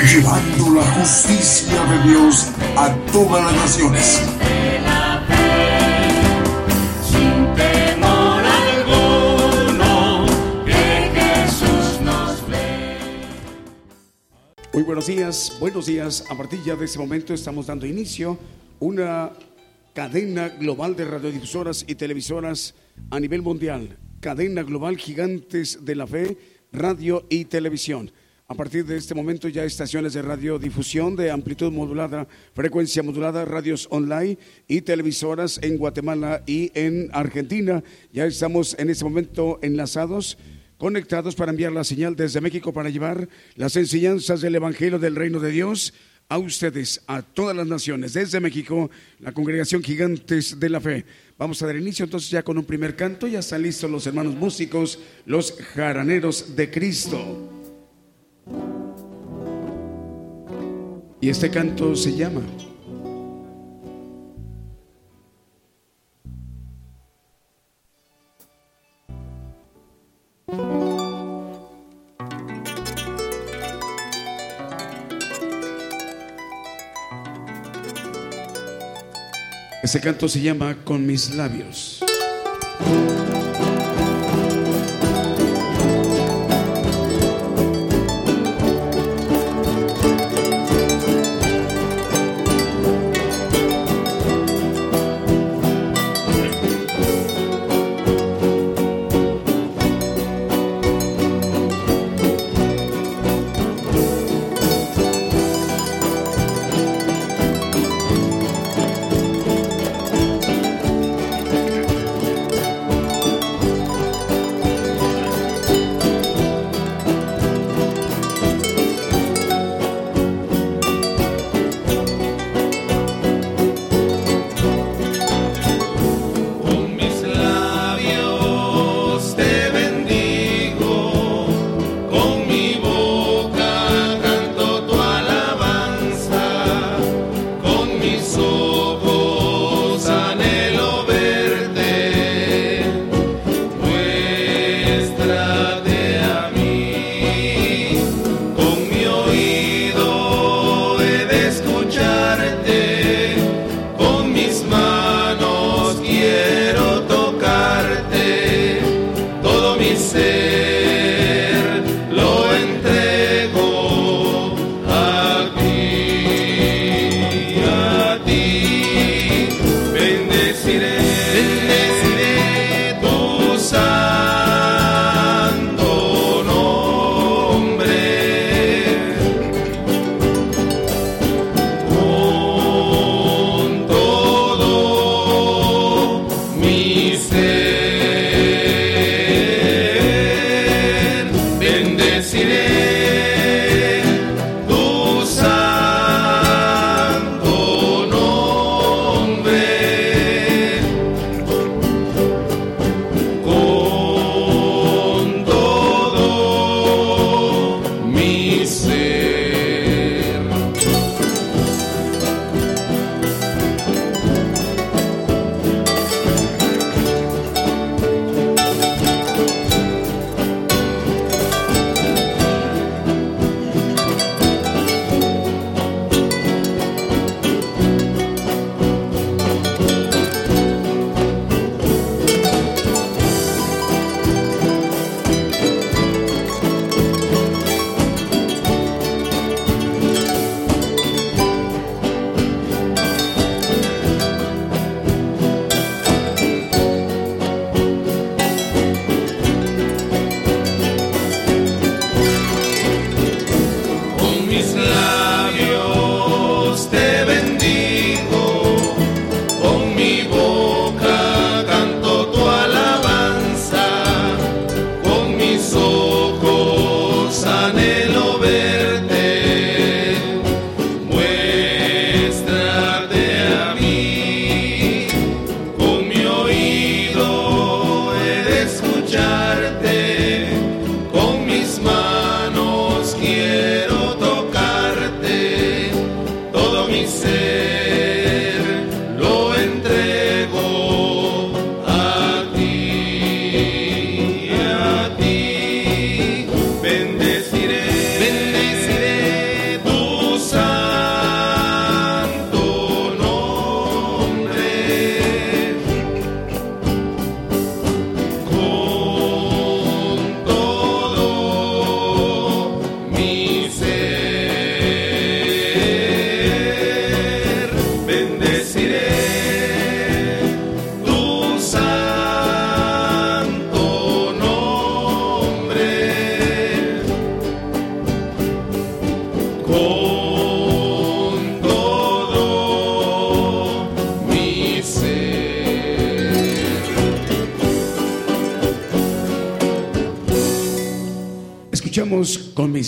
Llevando la justicia de Dios a todas las naciones. Muy buenos días, buenos días. A partir de este momento estamos dando inicio a una cadena global de radiodifusoras y televisoras a nivel mundial. Cadena global Gigantes de la Fe, radio y televisión. A partir de este momento ya estaciones de radiodifusión de amplitud modulada, frecuencia modulada, radios online y televisoras en Guatemala y en Argentina. Ya estamos en este momento enlazados conectados para enviar la señal desde México para llevar las enseñanzas del Evangelio del Reino de Dios a ustedes, a todas las naciones. Desde México, la congregación Gigantes de la Fe. Vamos a dar inicio entonces ya con un primer canto. Ya están listos los hermanos músicos, los jaraneros de Cristo. Y este canto se llama Ese canto se llama Con mis labios.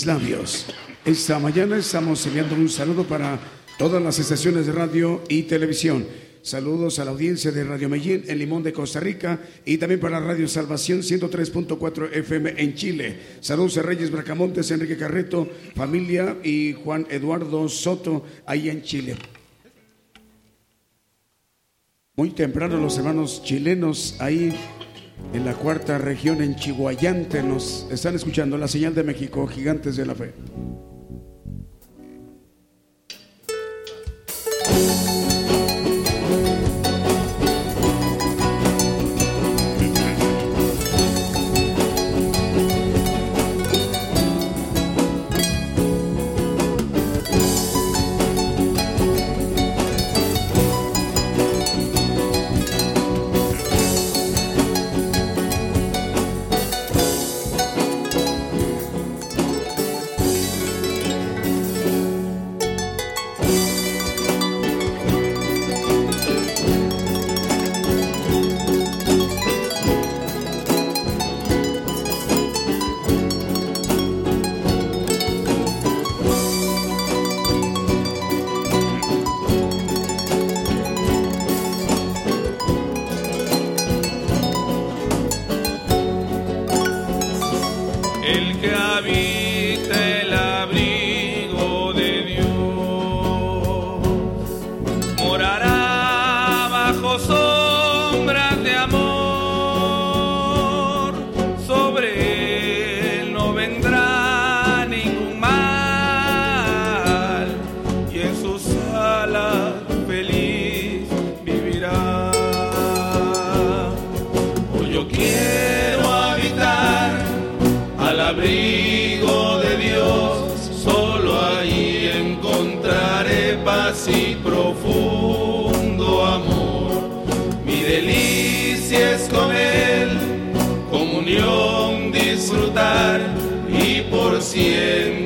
Labios. Esta mañana estamos enviando un saludo para todas las estaciones de radio y televisión. Saludos a la audiencia de Radio Medellín en Limón de Costa Rica y también para Radio Salvación 103.4 FM en Chile. Saludos a Reyes Bracamontes, Enrique Carreto, familia y Juan Eduardo Soto ahí en Chile. Muy temprano los hermanos chilenos ahí en la cuarta región en Chihuayante nos están escuchando la señal de México, Gigantes de la Fe. El que habita por siempre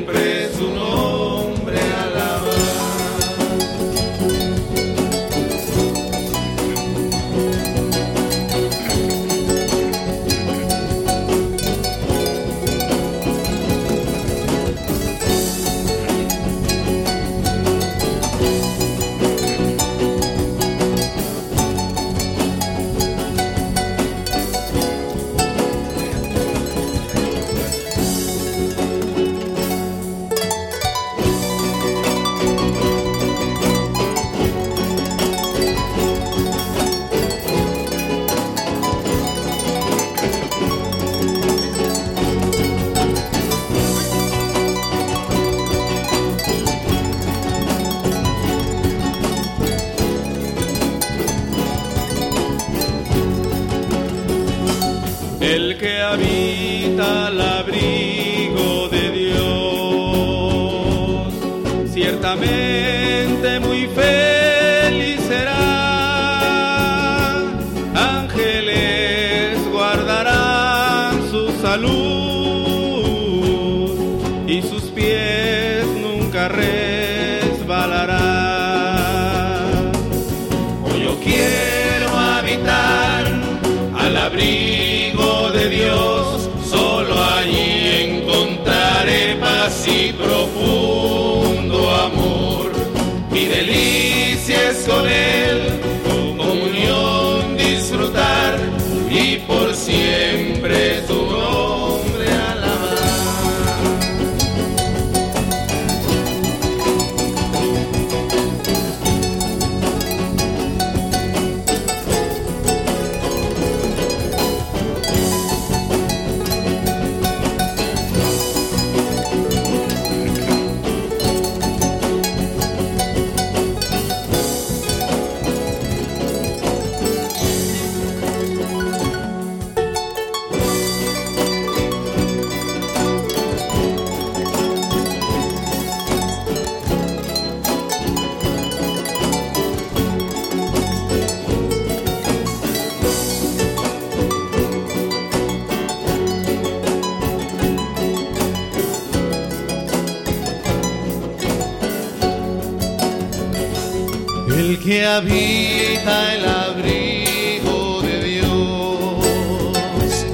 que habita el abrigo de Dios.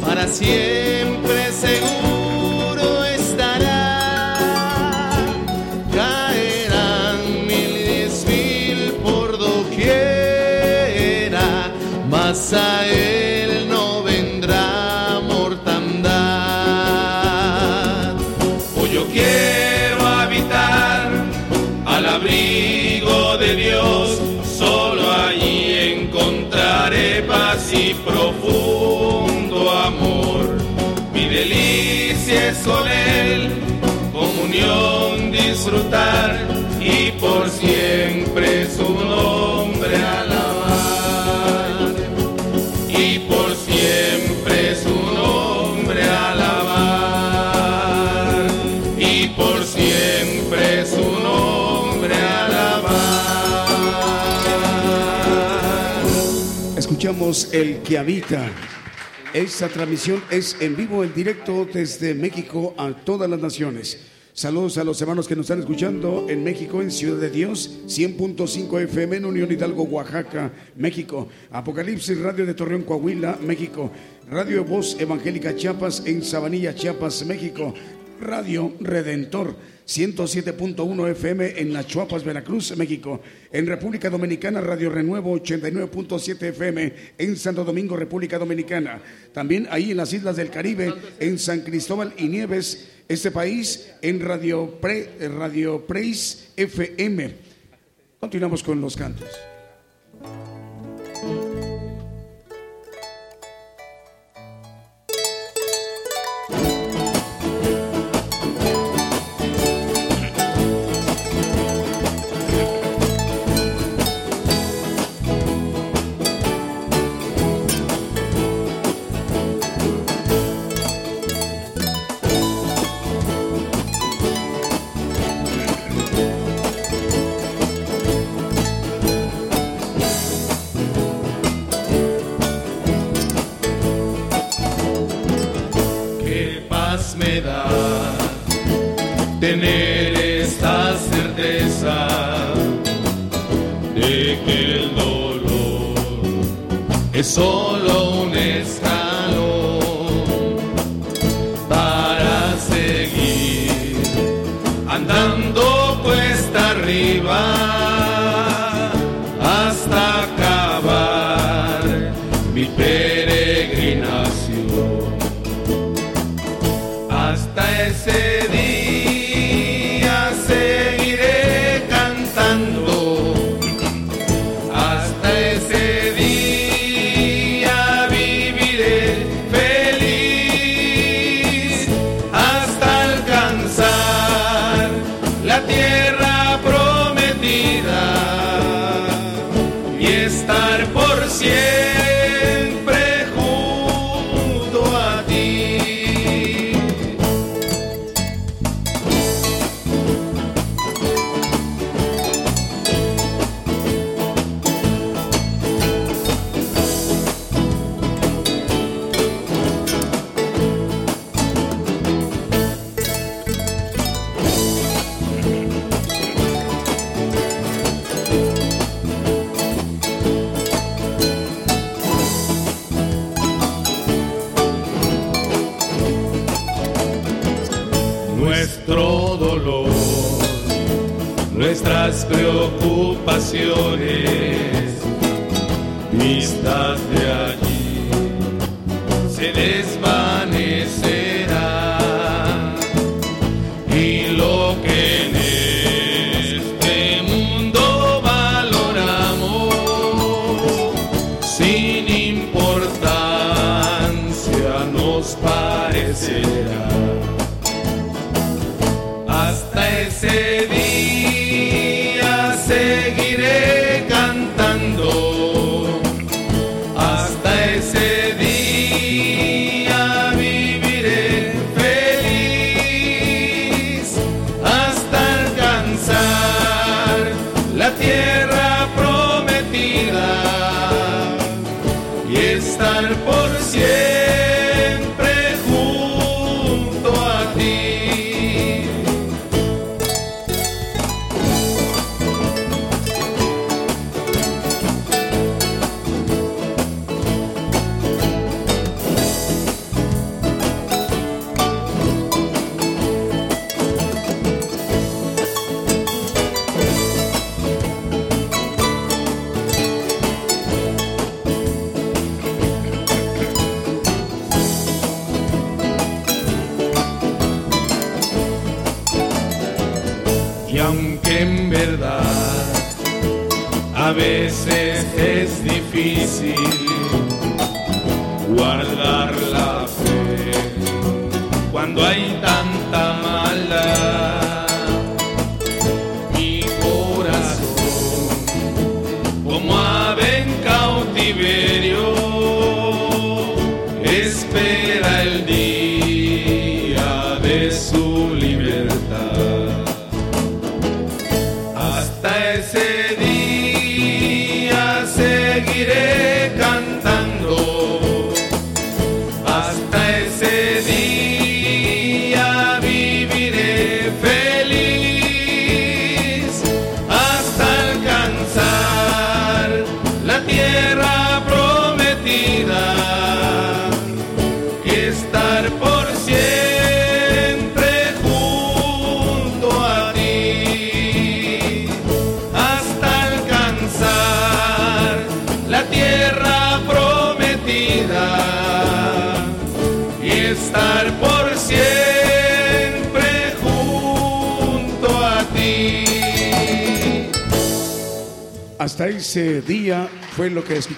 Para siempre seguro estará. Caerán mil y diez mil por doquiera, mas a él no vendrá mortandad. Hoy yo quiero habitar al abrigo profundo amor. Mi delicia es con Él, comunión disfrutar y por siempre su nombre El que habita. Esta transmisión es en vivo, en directo desde México a todas las naciones. Saludos a los hermanos que nos están escuchando en México, en Ciudad de Dios, 100.5 FM en Unión Hidalgo, Oaxaca, México. Apocalipsis Radio de Torreón, Coahuila, México. Radio Voz Evangélica Chiapas en Sabanilla, Chiapas, México. Radio Redentor 107.1 FM en Las Chuapas, Veracruz, México. En República Dominicana, Radio Renuevo 89.7 FM en Santo Domingo, República Dominicana. También ahí en las Islas del Caribe, en San Cristóbal y Nieves, este país, en Radio, Pre, Radio Praise FM. Continuamos con los cantos. Es solo un escalón estás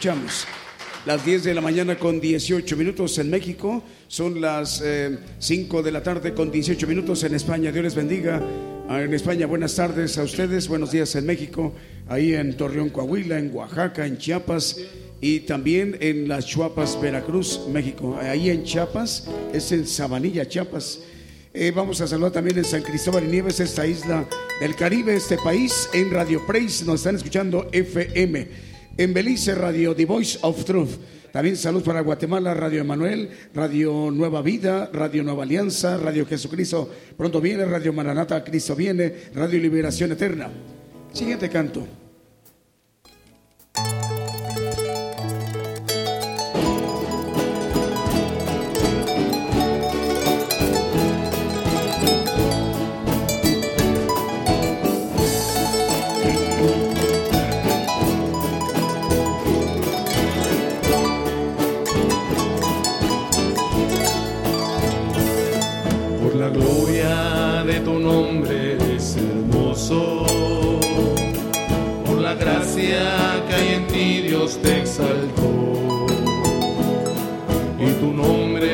escuchamos. Las 10 de la mañana con 18 minutos en México, son las eh, 5 de la tarde con 18 minutos en España. Dios les bendiga. Ah, En España, buenas tardes a ustedes, buenos días en México, ahí en Torreón, Coahuila, en Oaxaca, en Chiapas y también en las Chuapas, Veracruz, México. Ahí en Chiapas, es en Sabanilla, Chiapas. Eh, vamos a saludar también en San Cristóbal y Nieves, esta isla del Caribe, este país, en Radio Praise, nos están escuchando FM. En Belice, Radio The Voice of Truth. También salud para Guatemala, Radio Emanuel, Radio Nueva Vida, Radio Nueva Alianza, Radio Jesucristo Pronto Viene, Radio Maranata, Cristo Viene, Radio Liberación Eterna. Siguiente canto. Te exaltó. Y tu nombre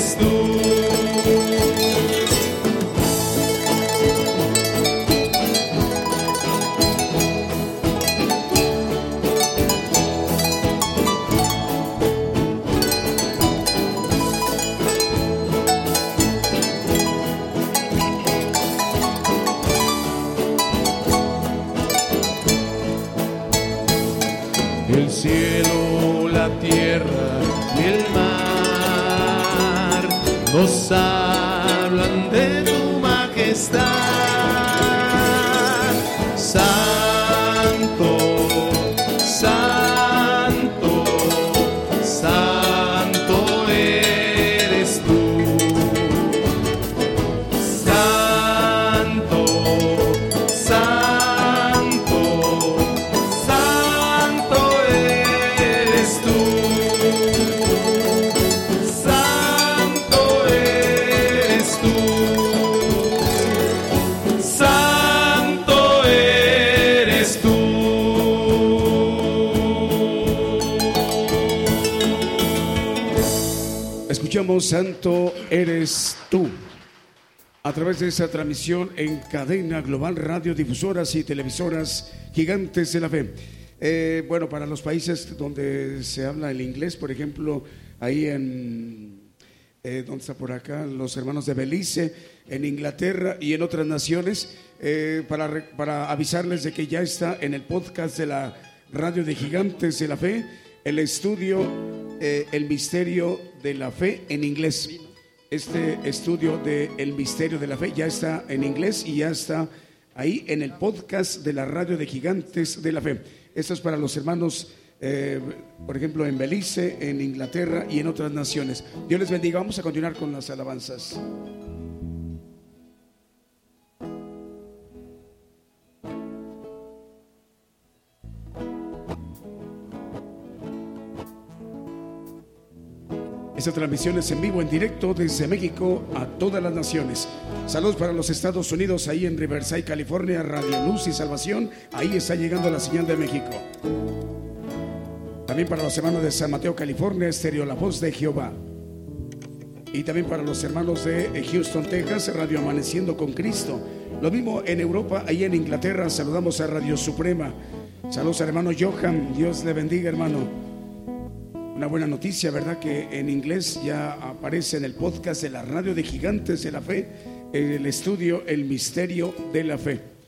eres tú. Santo eres tú. A través de esa transmisión en cadena global, radiodifusoras y televisoras gigantes de la fe. Eh, bueno, para los países donde se habla el inglés, por ejemplo, ahí en, eh, ¿dónde está por acá? Los hermanos de Belice, en Inglaterra y en otras naciones, eh, para, para avisarles de que ya está en el podcast de la radio de Gigantes de la Fe, el estudio eh, El Misterio de la Fe en inglés. Este estudio de El Misterio de la Fe ya está en inglés y ya está ahí en el podcast de la radio de Gigantes de la Fe. Esto es para los hermanos, eh, por ejemplo, en Belice, en Inglaterra y en otras naciones. Dios les bendiga. Vamos a continuar con las alabanzas. Esta transmisión es en vivo, en directo desde México a todas las naciones. Saludos para los Estados Unidos, ahí en Riverside, California, Radio Luz y Salvación. Ahí está llegando la señal de México. También para los hermanos de San Mateo, California, Estéreo La Voz de Jehová. Y también para los hermanos de Houston, Texas, Radio Amaneciendo con Cristo. Lo mismo en Europa, ahí en Inglaterra, saludamos a Radio Suprema. Saludos al hermano Johan, Dios le bendiga, hermano. Una buena noticia, ¿verdad? Que en inglés ya aparece en el podcast de la radio de Gigantes de la Fe, el estudio El Misterio de la Fe.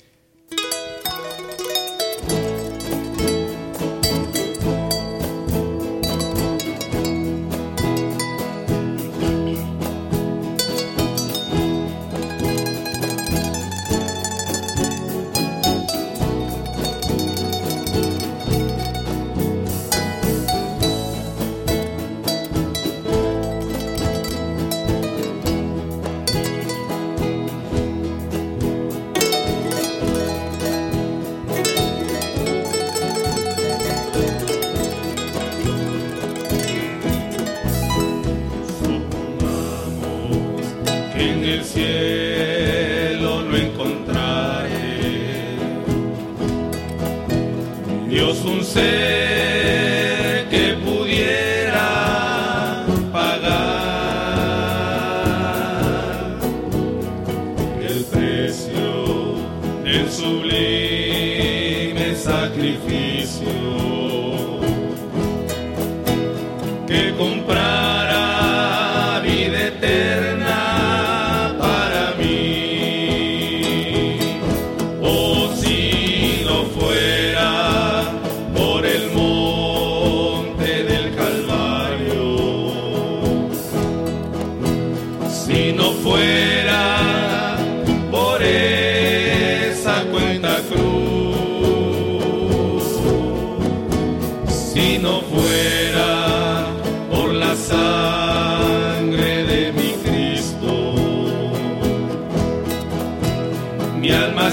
Que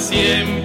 siempre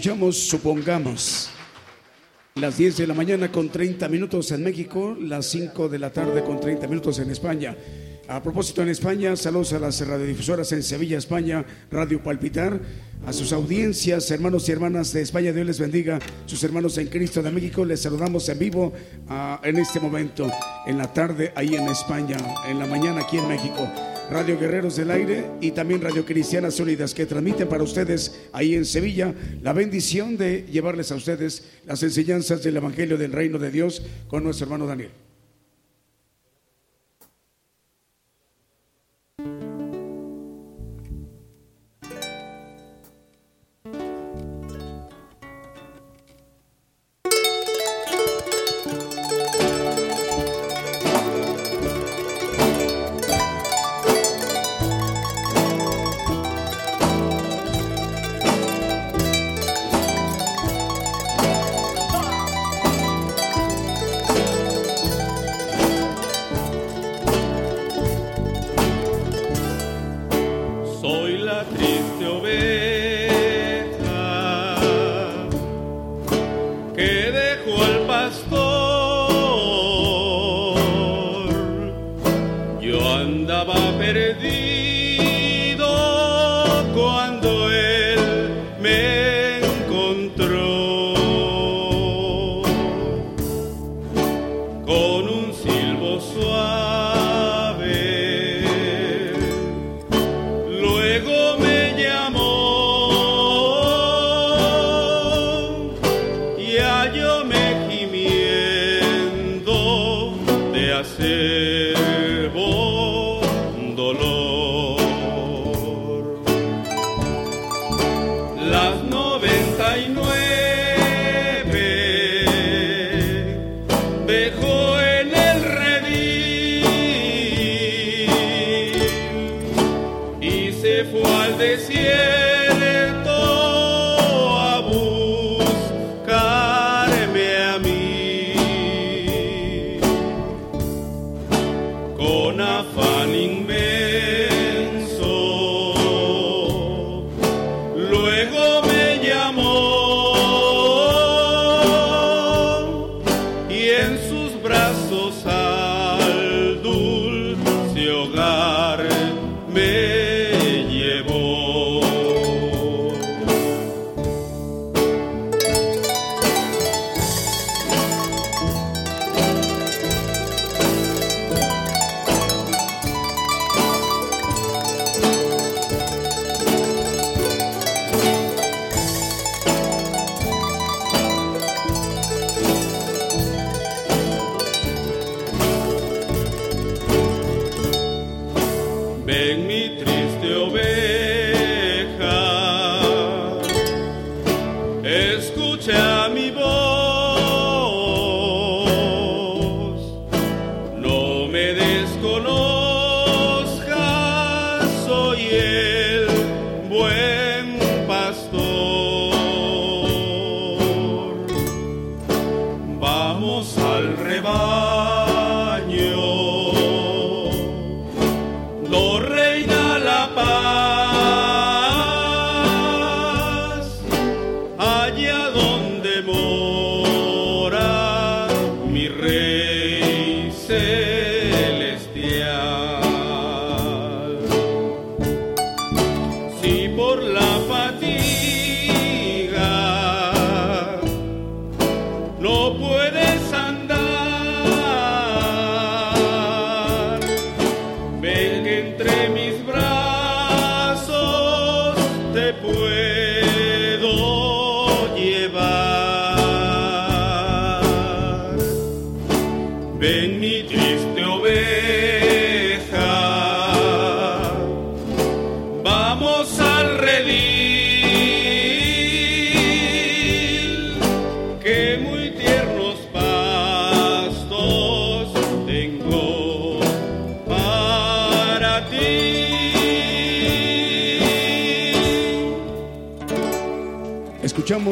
Escuchamos, supongamos, las 10 de la mañana con 30 minutos en México, las 5 de la tarde con 30 minutos en España. A propósito, en España, saludos a las radiodifusoras en Sevilla, España, Radio Palpitar, a sus audiencias, hermanos y hermanas de España, Dios les bendiga, sus hermanos en Cristo de México, les saludamos en vivo ah, en este momento, en la tarde ahí en España, en la mañana aquí en México. Radio Guerreros del Aire y también Radio Cristianas Unidas que transmiten para ustedes ahí en Sevilla la bendición de llevarles a ustedes las enseñanzas del Evangelio del Reino de Dios con nuestro hermano Daniel.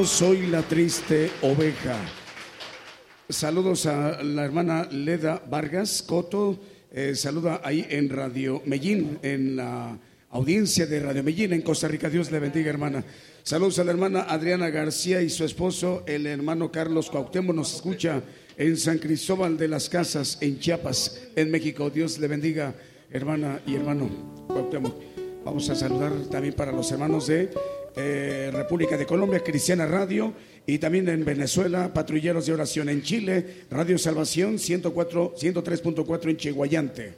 Soy la triste oveja. Saludos a la hermana Leda Vargas Coto. eh, saluda ahí en Radio Medellín, en la audiencia de Radio Medellín en Costa Rica. Dios le bendiga, hermana. Saludos a la hermana Adriana García y su esposo, el hermano Carlos Cuauhtémoc, nos escucha en San Cristóbal de las Casas, en Chiapas, en México. Dios le bendiga, hermana y hermano Cuauhtémoc. Vamos a saludar también para los hermanos de eh, República de Colombia, Cristiana Radio, y también en Venezuela, Patrulleros de Oración en Chile, Radio Salvación 104, 103.4 en Chihuayante.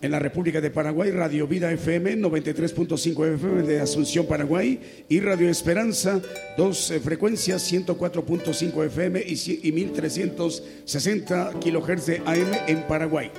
En la República de Paraguay, Radio Vida FM 93.5 FM de Asunción, Paraguay, y Radio Esperanza, dos frecuencias 104.5 FM y, ci- y 1360 kilohertz de AM en Paraguay.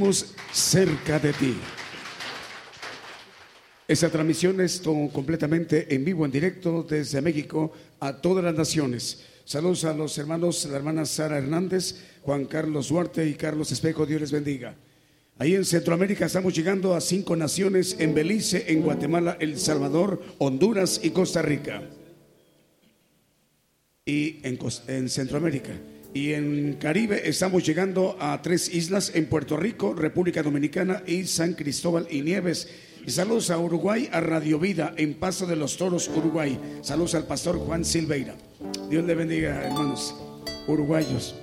Escuchamos cerca de ti. Esta transmisión es completamente en vivo, en directo desde México a todas las naciones. Saludos a los hermanos, la hermana Sara Hernández, Juan Carlos Duarte y Carlos Espejo. Dios les bendiga. Ahí en Centroamérica estamos llegando a cinco naciones, en Belice, en Guatemala, El Salvador, Honduras y Costa Rica. Y en, en Centroamérica. Y en Caribe estamos llegando a tres islas, en Puerto Rico, República Dominicana y San Cristóbal y Nieves. Y saludos a Uruguay, a Radio Vida, en Paso de los Toros, Uruguay. Saludos al pastor Juan Silveira. Dios le bendiga, hermanos uruguayos.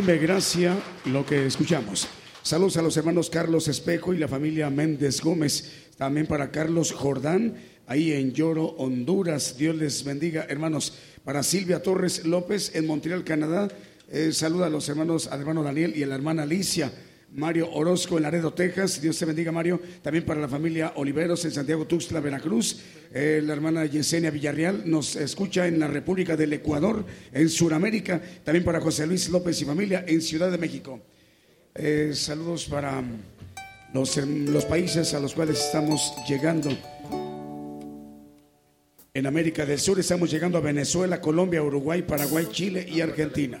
Sublime gracia lo que escuchamos. Saludos a los hermanos Carlos Espejo y la familia Méndez Gómez. También para Carlos Jordán, ahí en Lloro, Honduras. Dios les bendiga, hermanos. Para Silvia Torres López en Montreal, Canadá. Eh, saluda a los hermanos, al hermano Daniel y a la hermana Alicia. Mario Orozco en Laredo, Texas. Dios te bendiga, Mario. También para la familia Oliveros en Santiago Tuxtla, Veracruz. Eh, la hermana Yesenia Villarreal nos escucha en la República del Ecuador, en Sudamérica. También para José Luis López y familia en Ciudad de México. Eh, saludos para los, los países a los cuales estamos llegando. En América del Sur estamos llegando a Venezuela, Colombia, Uruguay, Paraguay, Chile y Argentina.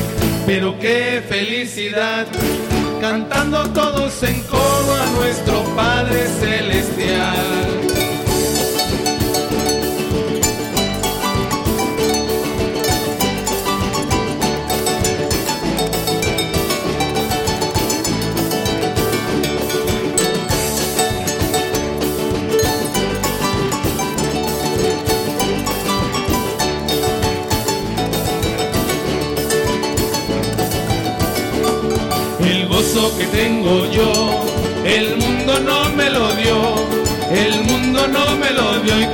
pero qué felicidad, cantando todos en coro a nuestro Padre Celestial.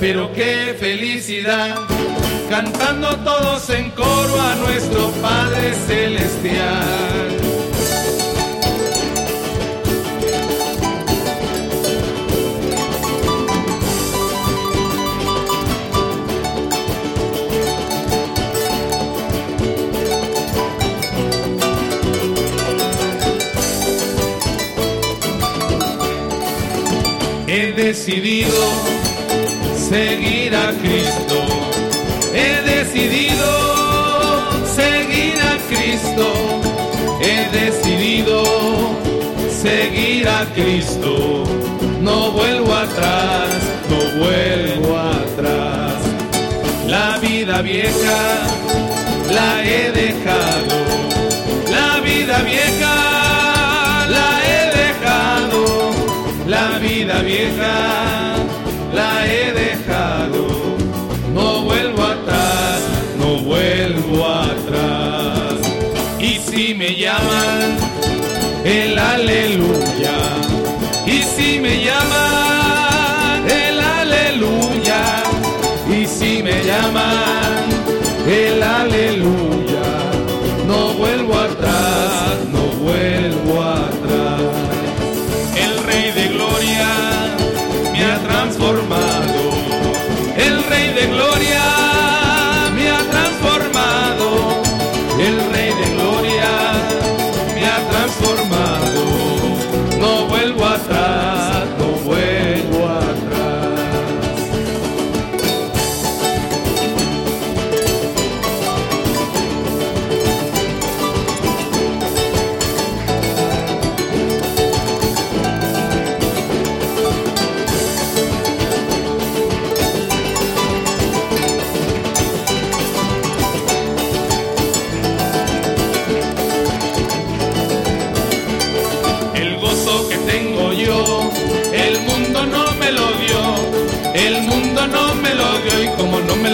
pero qué felicidad, cantando todos en coro a nuestro Padre Celestial. He decidido seguir a Cristo. He decidido seguir a Cristo. He decidido seguir a Cristo. No vuelvo atrás, no vuelvo atrás. La vida vieja la he dejado. La vida vieja la he dejado. La vida vieja me llaman el aleluya. Y si me llaman el aleluya. Y si me llaman el aleluya. No vuelvo atrás, no vuelvo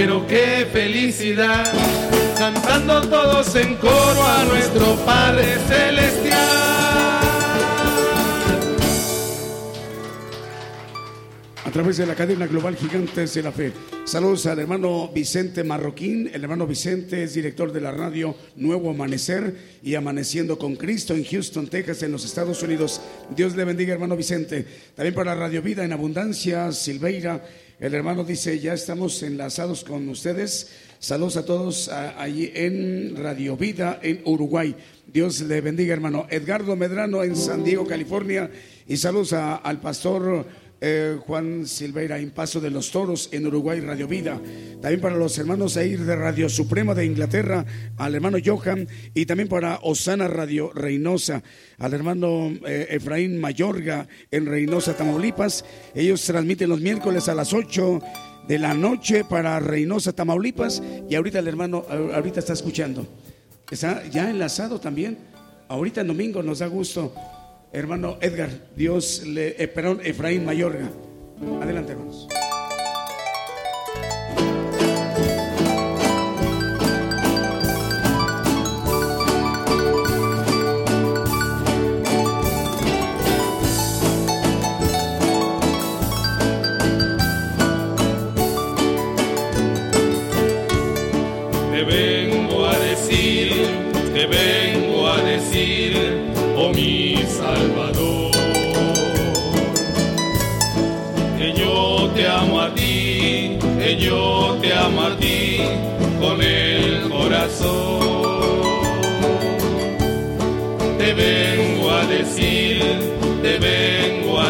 pero qué felicidad, cantando todos en coro a nuestro Padre Celestial. a través de la cadena global Gigantes de la Fe. Saludos al hermano Vicente Marroquín. El hermano Vicente es director de la radio Nuevo Amanecer y Amaneciendo con Cristo en Houston, Texas, en los Estados Unidos. Dios le bendiga, hermano Vicente. También para Radio Vida en Abundancia, Silveira. El hermano dice, ya estamos enlazados con ustedes. Saludos a todos allí en Radio Vida en Uruguay. Dios le bendiga, hermano. Edgardo Medrano en San Diego, California. Y saludos al pastor eh, Juan Silveira en Paso de los Toros en Uruguay, Radio Vida. También para los hermanos Air de Radio Suprema de Inglaterra, al hermano Johan y también para Osana Radio Reynosa, al hermano eh, Efraín Mayorga en Reynosa, Tamaulipas. Ellos transmiten los miércoles a las 8 de la noche para Reynosa, Tamaulipas y ahorita el hermano ahorita está escuchando. Está ya enlazado también. Ahorita el domingo nos da gusto hermano Edgar, Dios le, eh, perdón, Efraín Mayorga. Adelante, hermanos.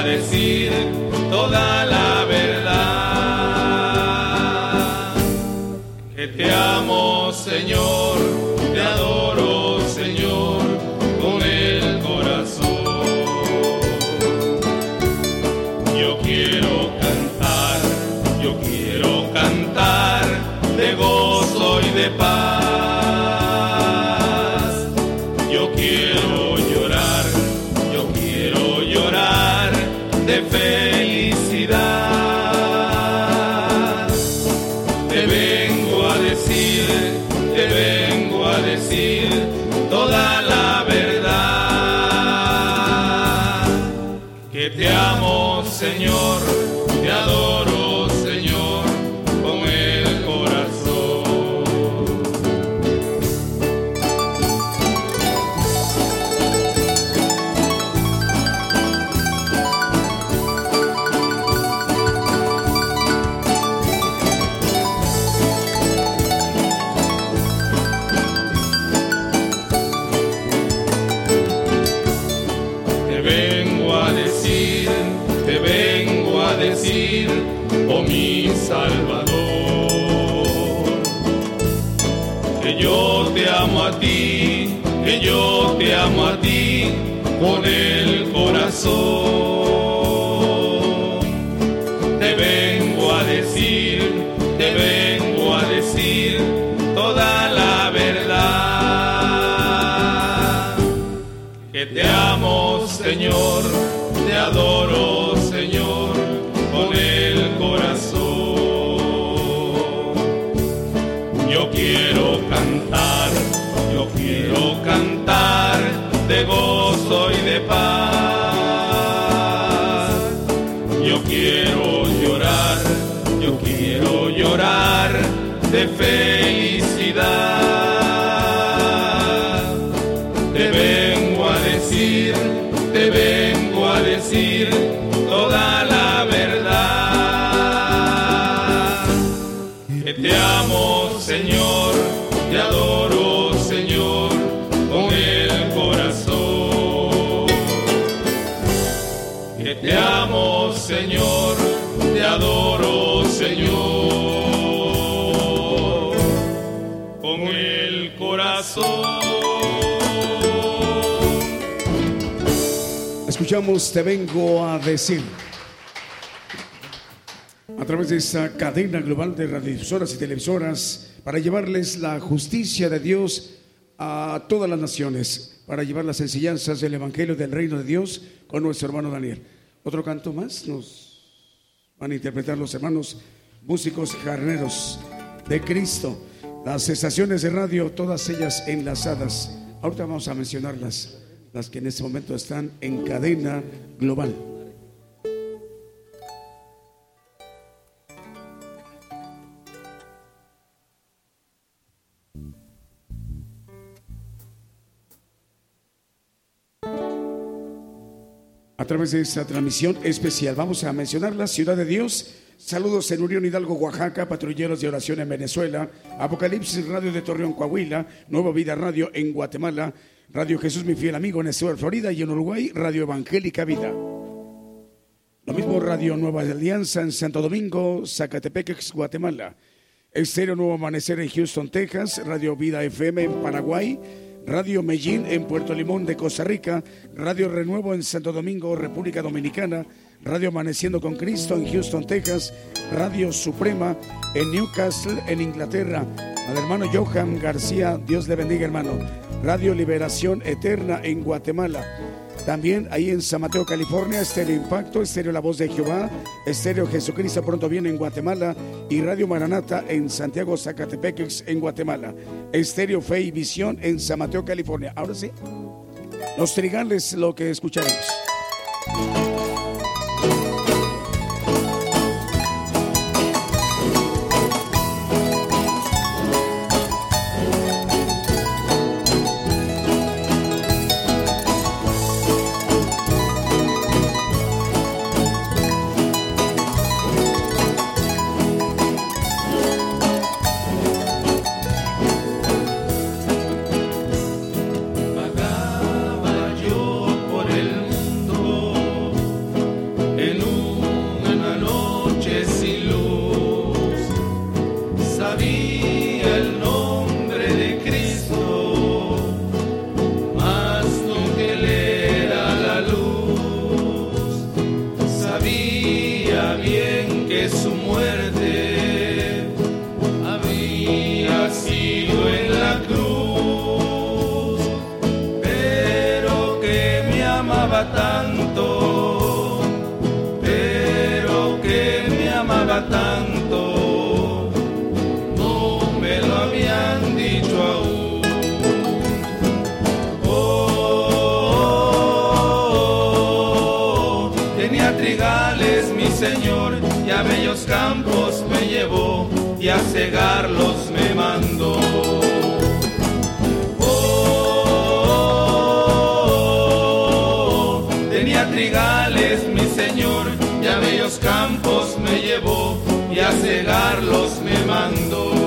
Decir toda la verdad. Que te amo, Señor, con el corazón. Te vengo a decir, te vengo a decir toda la verdad que te amo, Señor, te adoro, Yo quiero llorar, yo quiero llorar de felicidad. Escuchamos Te vengo a decir. A través de esta cadena global de radiodifusoras y televisoras para llevarles la justicia de Dios a todas las naciones, para llevar las enseñanzas del Evangelio del Reino de Dios con nuestro hermano Daniel. Otro canto más nos van a interpretar los hermanos músicos carneros de Cristo. Las estaciones de radio, todas ellas enlazadas. Ahorita vamos a mencionarlas las que en este momento están en cadena global. A través de esta transmisión especial vamos a mencionar la ciudad de Dios. Saludos en Unión Hidalgo, Oaxaca, patrulleros de oración en Venezuela, Apocalipsis Radio de Torreón, Coahuila, Nueva Vida Radio en Guatemala, Radio Jesús, mi fiel amigo, en Estúar, Florida y en Uruguay, Radio Evangélica Vida. Lo mismo Radio Nueva Alianza en Santo Domingo, Zacatepec, Guatemala. Estéreo Nuevo Amanecer en Houston, Texas. Radio Vida FM en Paraguay. Radio Medellín en Puerto Limón de Costa Rica. Radio Renuevo en Santo Domingo, República Dominicana. Radio Amaneciendo con Cristo en Houston, Texas. Radio Suprema en Newcastle, en Inglaterra. Al hermano Johan García, Dios le bendiga, hermano. Radio Liberación Eterna en Guatemala. También ahí en San Mateo, California, Estéreo Impacto, Estéreo La Voz de Jehová, Estéreo Jesucristo pronto viene en Guatemala y Radio Maranata en Santiago, Zacatepec, en Guatemala. Estéreo Fe y Visión en San Mateo, California. Ahora sí, los trigales, lo que escucharemos. Bellos campos me llevó y a cegarlos me mandó.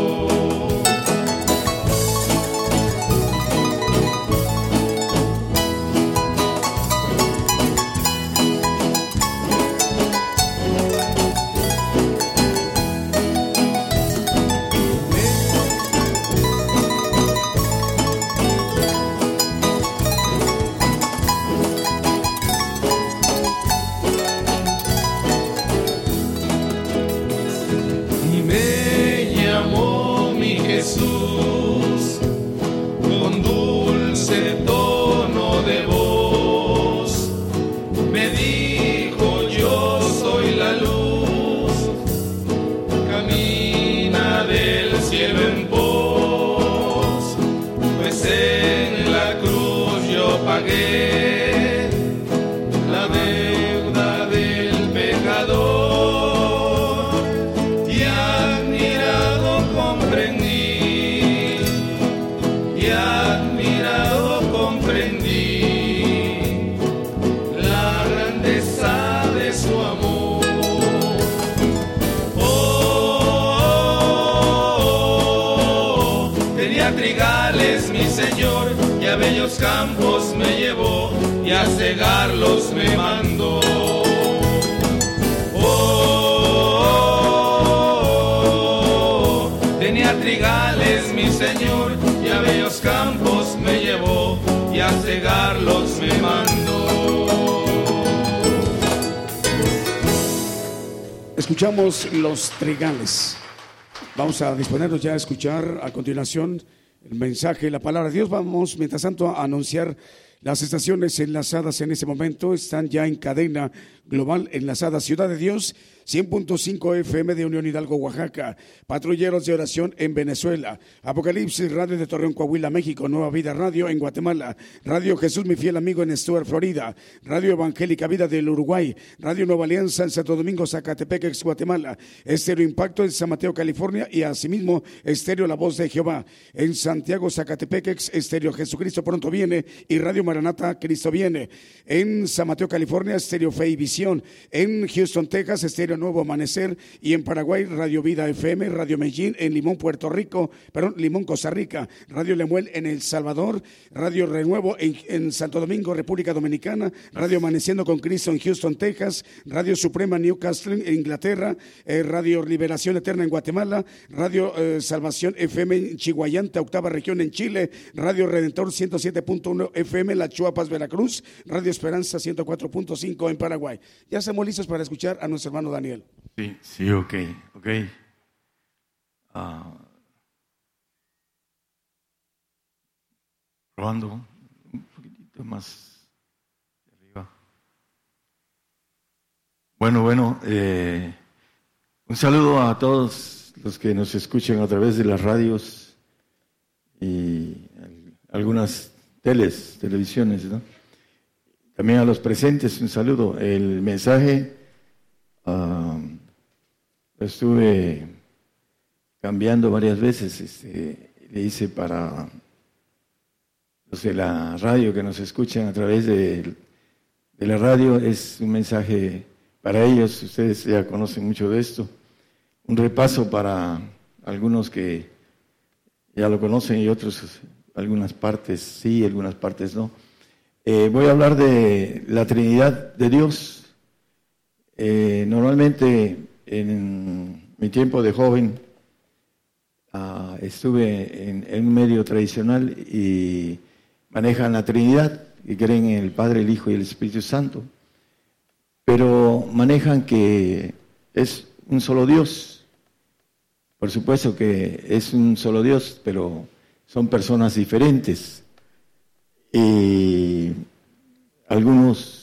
Trigales. Vamos a disponernos ya a escuchar a continuación el mensaje, la palabra de Dios. Vamos, mientras tanto, a anunciar las estaciones enlazadas en este momento. Están ya en cadena global enlazada Ciudad de Dios 100.5 FM de Unión Hidalgo, Oaxaca, Patrulleros de Oración en Venezuela, Apocalipsis Radio de Torreón, Coahuila, México, Nueva Vida Radio en Guatemala, Radio Jesús, mi fiel amigo en Stuart, Florida, Radio Evangélica Vida del Uruguay, Radio Nueva Alianza en Santo Domingo, Zacatepec, ex Guatemala, Estéreo Impacto en San Mateo, California. Y asimismo Estéreo La Voz de Jehová. En Santiago, Zacatepec, ex Estéreo Jesucristo. Pronto viene. Y Radio Maranata, Cristo viene. En San Mateo, California, Estéreo Fe y Visión. En Houston, Texas, Estéreo Nuevo Amanecer y en Paraguay Radio Vida FM, Radio Medellín en Limón, Puerto Rico, perdón, Limón, Costa Rica, Radio Lemuel en El Salvador, Radio Renuevo en, Santo Domingo, República Dominicana, Radio Amaneciendo con Cristo en Houston, Texas, Radio Suprema Newcastle en Inglaterra, eh, Radio Liberación Eterna en Guatemala, Radio eh, Salvación FM en Chihuayante, octava región en Chile, Radio Redentor 107.1 FM La Chuapas, Veracruz, Radio Esperanza 104.5 en Paraguay. Ya estamos listos para escuchar a nuestro hermano Daniel. Sí, sí, ok, ok. Uh, probando un poquitito más arriba. Bueno, bueno, eh, un saludo a todos los que nos escuchan a través de las radios y algunas teles, televisiones, ¿no? También a los presentes un saludo. El mensaje estuve cambiando varias veces. Este, le hice para los de la radio que nos escuchan a través de, de la radio. Es un mensaje para ellos. Ustedes ya conocen mucho de esto. Un repaso para algunos que ya lo conocen y otros, algunas partes sí, algunas partes no. Eh, voy a hablar de la Trinidad de Dios eh, normalmente en mi tiempo de joven ah, estuve en, un medio tradicional y manejan la Trinidad y creen en el Padre, el Hijo y el Espíritu Santo, pero manejan que es un solo Dios. Por supuesto que es un solo Dios, pero son personas diferentes. Y algunos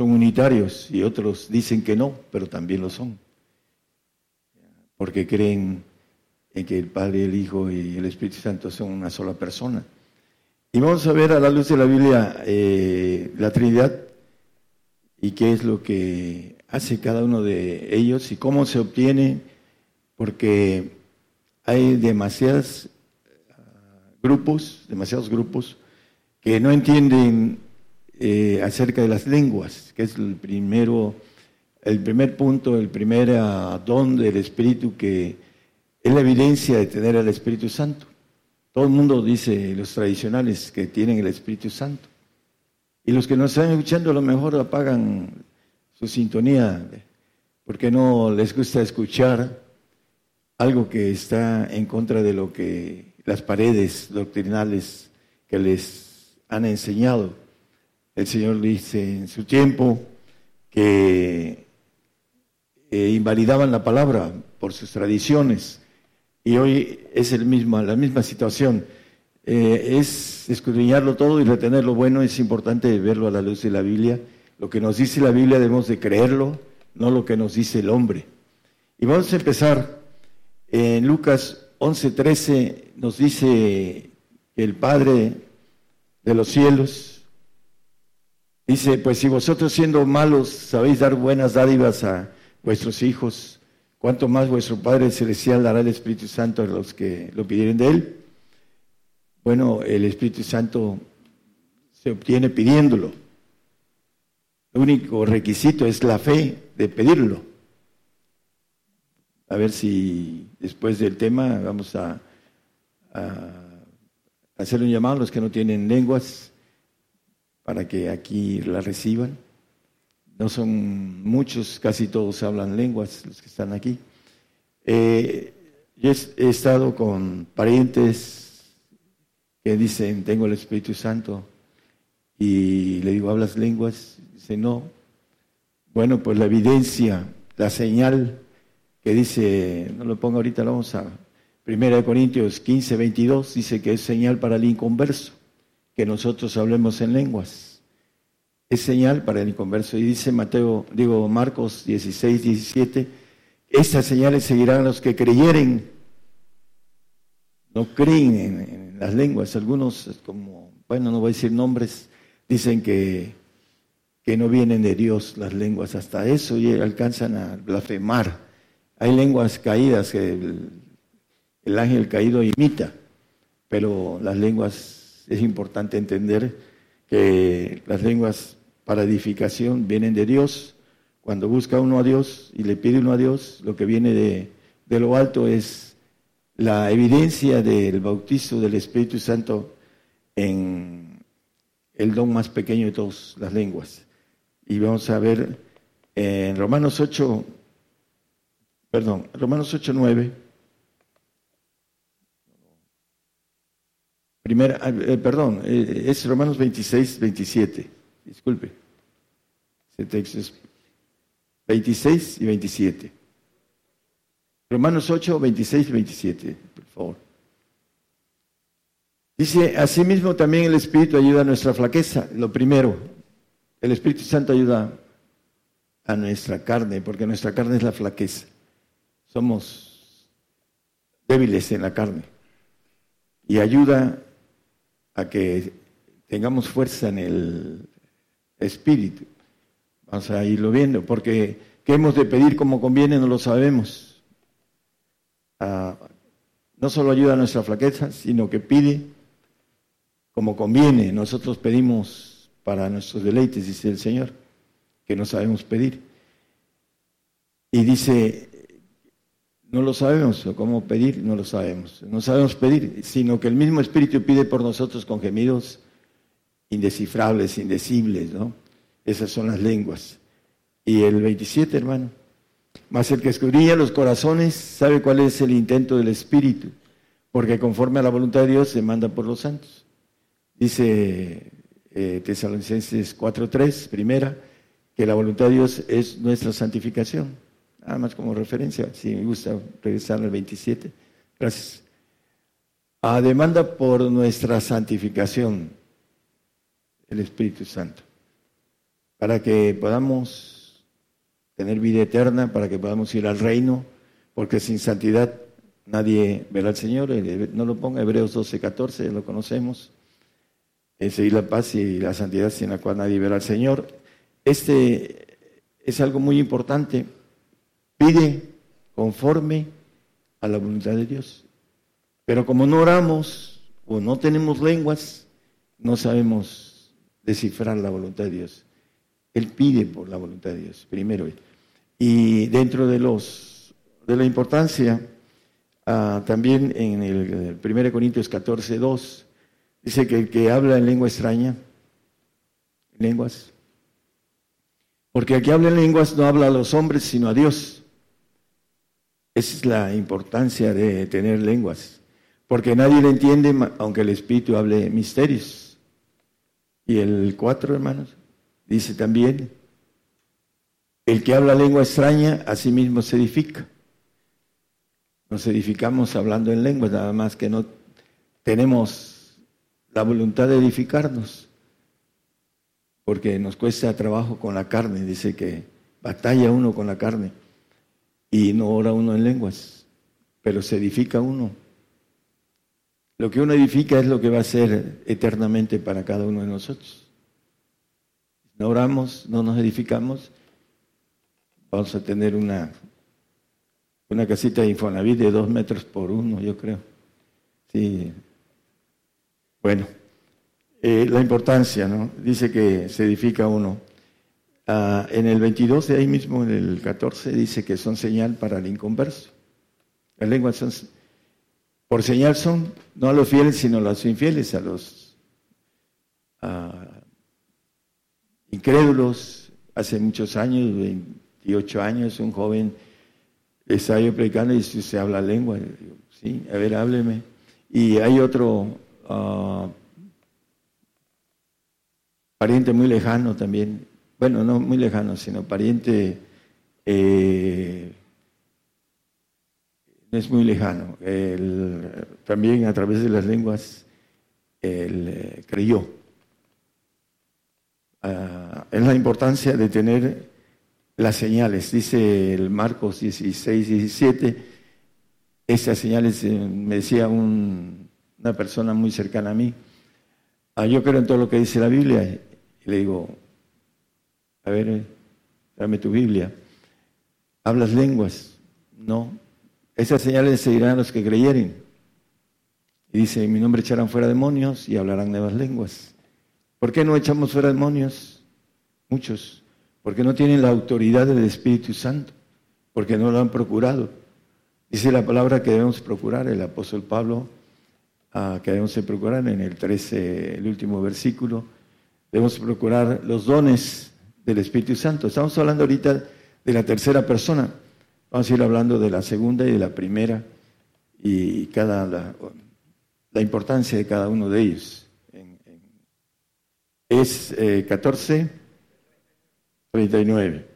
son unitarios y otros dicen que no, pero también lo son. Porque creen en que el Padre, el Hijo y el Espíritu Santo son una sola persona. Y vamos a ver a la luz de la Biblia eh, la Trinidad y qué es lo que hace cada uno de ellos y cómo se obtiene, porque hay demasiados ah, grupos, demasiados grupos que no entienden eh, acerca de las lenguas, que es el primero, el primer punto, el primer ah, don del Espíritu que es la evidencia de tener el Espíritu Santo. Todo el mundo dice, los tradicionales, que tienen el Espíritu Santo. Y los que nos están escuchando a lo mejor apagan su sintonía porque no les gusta escuchar algo que está en contra de lo que las paredes doctrinales que les han enseñado. El Señor dice en su tiempo que eh, invalidaban la palabra por sus tradiciones y hoy es el mismo, la misma situación. Eh, es escudriñarlo todo y retener lo bueno, es importante verlo a la luz de la Biblia. Lo que nos dice la Biblia debemos de creerlo, no lo que nos dice el hombre. Y vamos a empezar en Lucas 11:13, nos dice que el Padre de los cielos Dice, pues si vosotros siendo malos sabéis dar buenas dádivas a vuestros hijos, ¿cuánto más vuestro Padre Celestial dará el Espíritu Santo a los que lo pidieren de Él? Bueno, el Espíritu Santo se obtiene pidiéndolo. El único requisito es la fe de pedirlo. A ver si después del tema vamos a, a hacer un llamado a los que no tienen lenguas para que aquí la reciban. No son muchos, casi todos hablan lenguas, los que están aquí. Eh, yo he, estado con parientes que dicen, tengo el Espíritu Santo, y le digo, ¿hablas lenguas? Dice, no. Bueno, pues la evidencia, la señal que dice, no lo pongo ahorita, lo vamos a... Primera de Corintios 15, 22, dice que es señal para el inconverso, que nosotros hablemos en lenguas. Es señal para el inconverso. Y dice Mateo, digo Marcos 16, 17, estas señales seguirán a los que creyeren. No creen en, las lenguas. Algunos, como, bueno, no voy a decir nombres, dicen que que no vienen de Dios las lenguas, hasta eso y alcanzan a blasfemar. Hay lenguas caídas que el, ángel caído imita, pero las lenguas es importante entender que las lenguas para edificación vienen de Dios. Cuando busca uno a Dios y le pide uno a Dios, lo que viene de, de lo alto es la evidencia del bautizo del Espíritu Santo en el don más pequeño de todas las lenguas. Y vamos a ver en Romanos 8, perdón, Romanos 8, 9. Primera, ah, eh, perdón, eh, es Romanos 26, 27. Disculpe. Ese texto es 26 y 27. Romanos 8, 26 y 27, por favor. Dice, asimismo también el Espíritu ayuda a nuestra flaqueza, lo primero, el Espíritu Santo ayuda a nuestra carne, porque nuestra carne es la flaqueza. Somos débiles en la carne. Y ayuda a que tengamos fuerza en el Espíritu. Vamos a irlo viendo, porque qué hemos de pedir como conviene no lo sabemos. Ah, no solo ayuda a nuestra flaqueza, sino que pide como conviene. Nosotros pedimos para nuestros deleites, dice el Señor, que no sabemos pedir. Y dice, no lo sabemos, cómo pedir, no lo sabemos. No sabemos pedir, sino que el mismo Espíritu pide por nosotros con gemidos indescifrables, indecibles, ¿no? Esas son las lenguas. Y el 27, hermano. Mas el que escudriña los corazones sabe cuál es el intento del Espíritu, porque conforme a la voluntad de Dios se manda por los santos. Dice eh, Tesalonicenses 4.3, primera, que la voluntad de Dios es nuestra santificación. Nada más como referencia, si me gusta regresar al 27. Gracias. A demanda por nuestra santificación, el Espíritu Santo, para que podamos tener vida eterna, para que podamos ir al reino, porque sin santidad nadie verá al Señor. No lo ponga, Hebreos 12, 14, lo conocemos es seguir la paz y la santidad sin la cual nadie verá al Señor. Este es algo muy importante. Pide conforme a la voluntad de Dios. Pero como no oramos o no tenemos lenguas, no sabemos descifrar la voluntad de Dios. Él pide por la voluntad de Dios, primero. Y dentro de los de la importancia, ah, también en el, 1 Corintios 14, 2, Dice que el que habla en lengua extraña, lenguas, porque el que habla en lenguas no habla a los hombres, sino a Dios. Esa es la importancia de tener lenguas, porque nadie le entiende, aunque el Espíritu hable misterios. Y el cuatro, hermanos, dice también, el que habla lengua extraña, a sí mismo se edifica. Nos edificamos hablando en lenguas, nada más que no tenemos la voluntad de edificarnos, porque nos cuesta trabajo con la carne, dice que batalla uno con la carne y no ora uno en lenguas, pero se edifica uno. Lo que uno edifica es lo que va a ser eternamente para cada uno de nosotros. No oramos, no nos edificamos, vamos a tener una, una casita de Infonavit de dos metros por uno, yo creo. Sí, bueno, eh, la importancia, ¿no? Dice que se edifica uno. Ah, en el 22 de ahí mismo, en el 14, dice que son señal para el inconverso. Las lenguas son, por señal son, no a los fieles, sino a los infieles, a los incrédulos. Hace muchos años, 28 años, un joven estaba yo predicando y dice, se habla lengua. sí, a ver, hábleme. Y hay otro Ah, pariente muy lejano también, bueno, no muy lejano, sino pariente eh, es muy lejano. también a través de las lenguas él eh, creyó. Ah, es la importancia de tener las señales. Dice el Marcos 16, 17, esas señales, eh, me decía una persona muy cercana a mí, ah, yo creo en todo lo que dice la Biblia. Y le digo, a ver, dame tu Biblia. ¿Hablas lenguas? No. Esas señales seguirán a los que creyeren. Y dice, en mi nombre echarán fuera demonios y hablarán nuevas lenguas. ¿Por qué no echamos fuera demonios? Muchos. Porque no tienen la autoridad del Espíritu Santo. Porque no lo han procurado. Dice la palabra que debemos procurar, el apóstol Pablo, ah, que debemos procurar en el 13, el último versículo. Debemos procurar los dones del Espíritu Santo. Estamos hablando ahorita de la tercera persona. Vamos a ir hablando de la segunda y de la primera y cada la, importancia de cada uno de ellos. es 14, 39.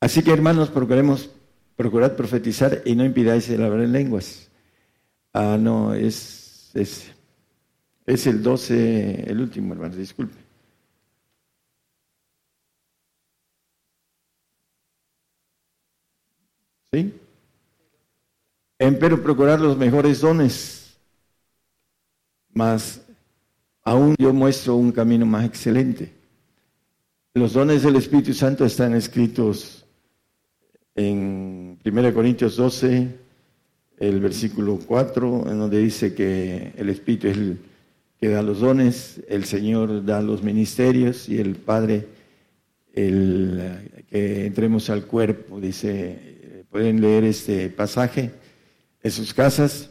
Así que hermanos, procuremos procurad profetizar y no impidáis el hablar en lenguas. Ah, no, es, es, es el 12, el último, hermanos, disculpe. ¿Sí? Empero procurar los mejores dones, mas aún yo muestro un camino más excelente. Los dones del Espíritu Santo están escritos en 1 Corintios 12, el versículo 4, en donde dice que el Espíritu es el que da los dones, el Señor da los ministerios y el Padre el que entremos al cuerpo, dice Pueden leer este pasaje en sus casas.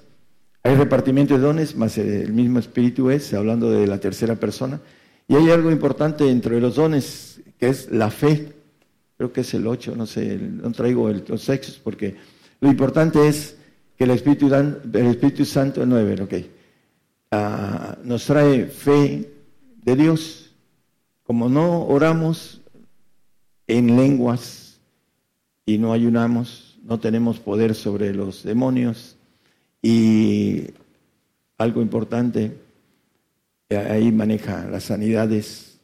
Hay repartimiento de dones, más el mismo espíritu es, hablando de la tercera persona. Y hay algo importante dentro de los dones, que es la fe. Creo que es el 8, no sé, no traigo los sexos, porque lo importante es que el Espíritu, el Espíritu Santo, el 9, ok, ah, nos trae fe de Dios. Como no oramos en lenguas y no ayunamos, no tenemos poder sobre los demonios y algo importante, ahí maneja las sanidades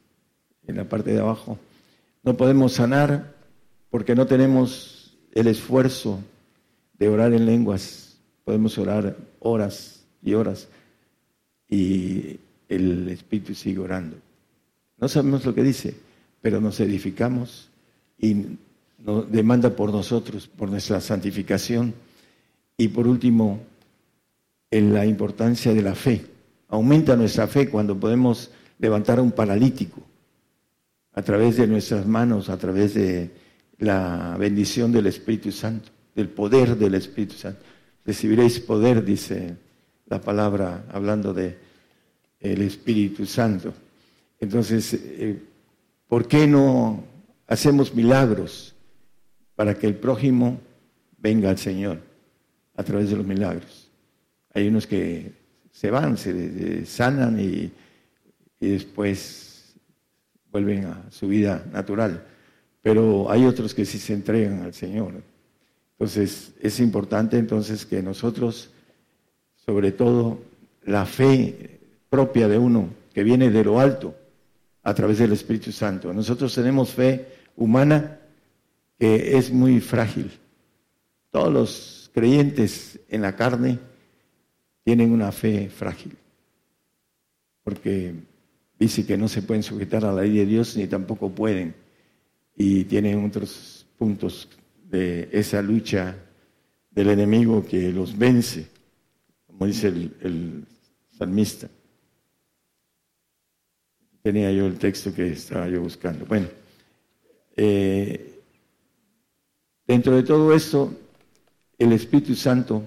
en la parte de abajo. No podemos sanar porque no tenemos el esfuerzo de orar en lenguas. Podemos orar horas y horas y el Espíritu sigue orando. No sabemos lo que dice, pero nos edificamos y demanda por nosotros, por nuestra santificación. Y por último, en la importancia de la fe. Aumenta nuestra fe cuando podemos levantar a un paralítico a través de nuestras manos, a través de la bendición del Espíritu Santo, del poder del Espíritu Santo. Recibiréis poder, dice la palabra, hablando de el Espíritu Santo. Entonces, eh, ¿por qué no hacemos milagros? para que el prójimo venga al Señor a través de los milagros. Hay unos que se van, se sanan y, después vuelven a su vida natural, pero hay otros que sí se entregan al Señor. Entonces es importante entonces que nosotros, sobre todo la fe propia de uno, que viene de lo alto, a través del Espíritu Santo. Nosotros tenemos fe humana que es muy frágil. Todos los creyentes en la carne tienen una fe frágil, porque dice que no se pueden sujetar a la ley de Dios ni tampoco pueden, y tienen otros puntos de esa lucha del enemigo que los vence, como dice el, salmista. Tenía yo el texto que estaba yo buscando. Bueno, eh, Dentro de todo esto, el Espíritu Santo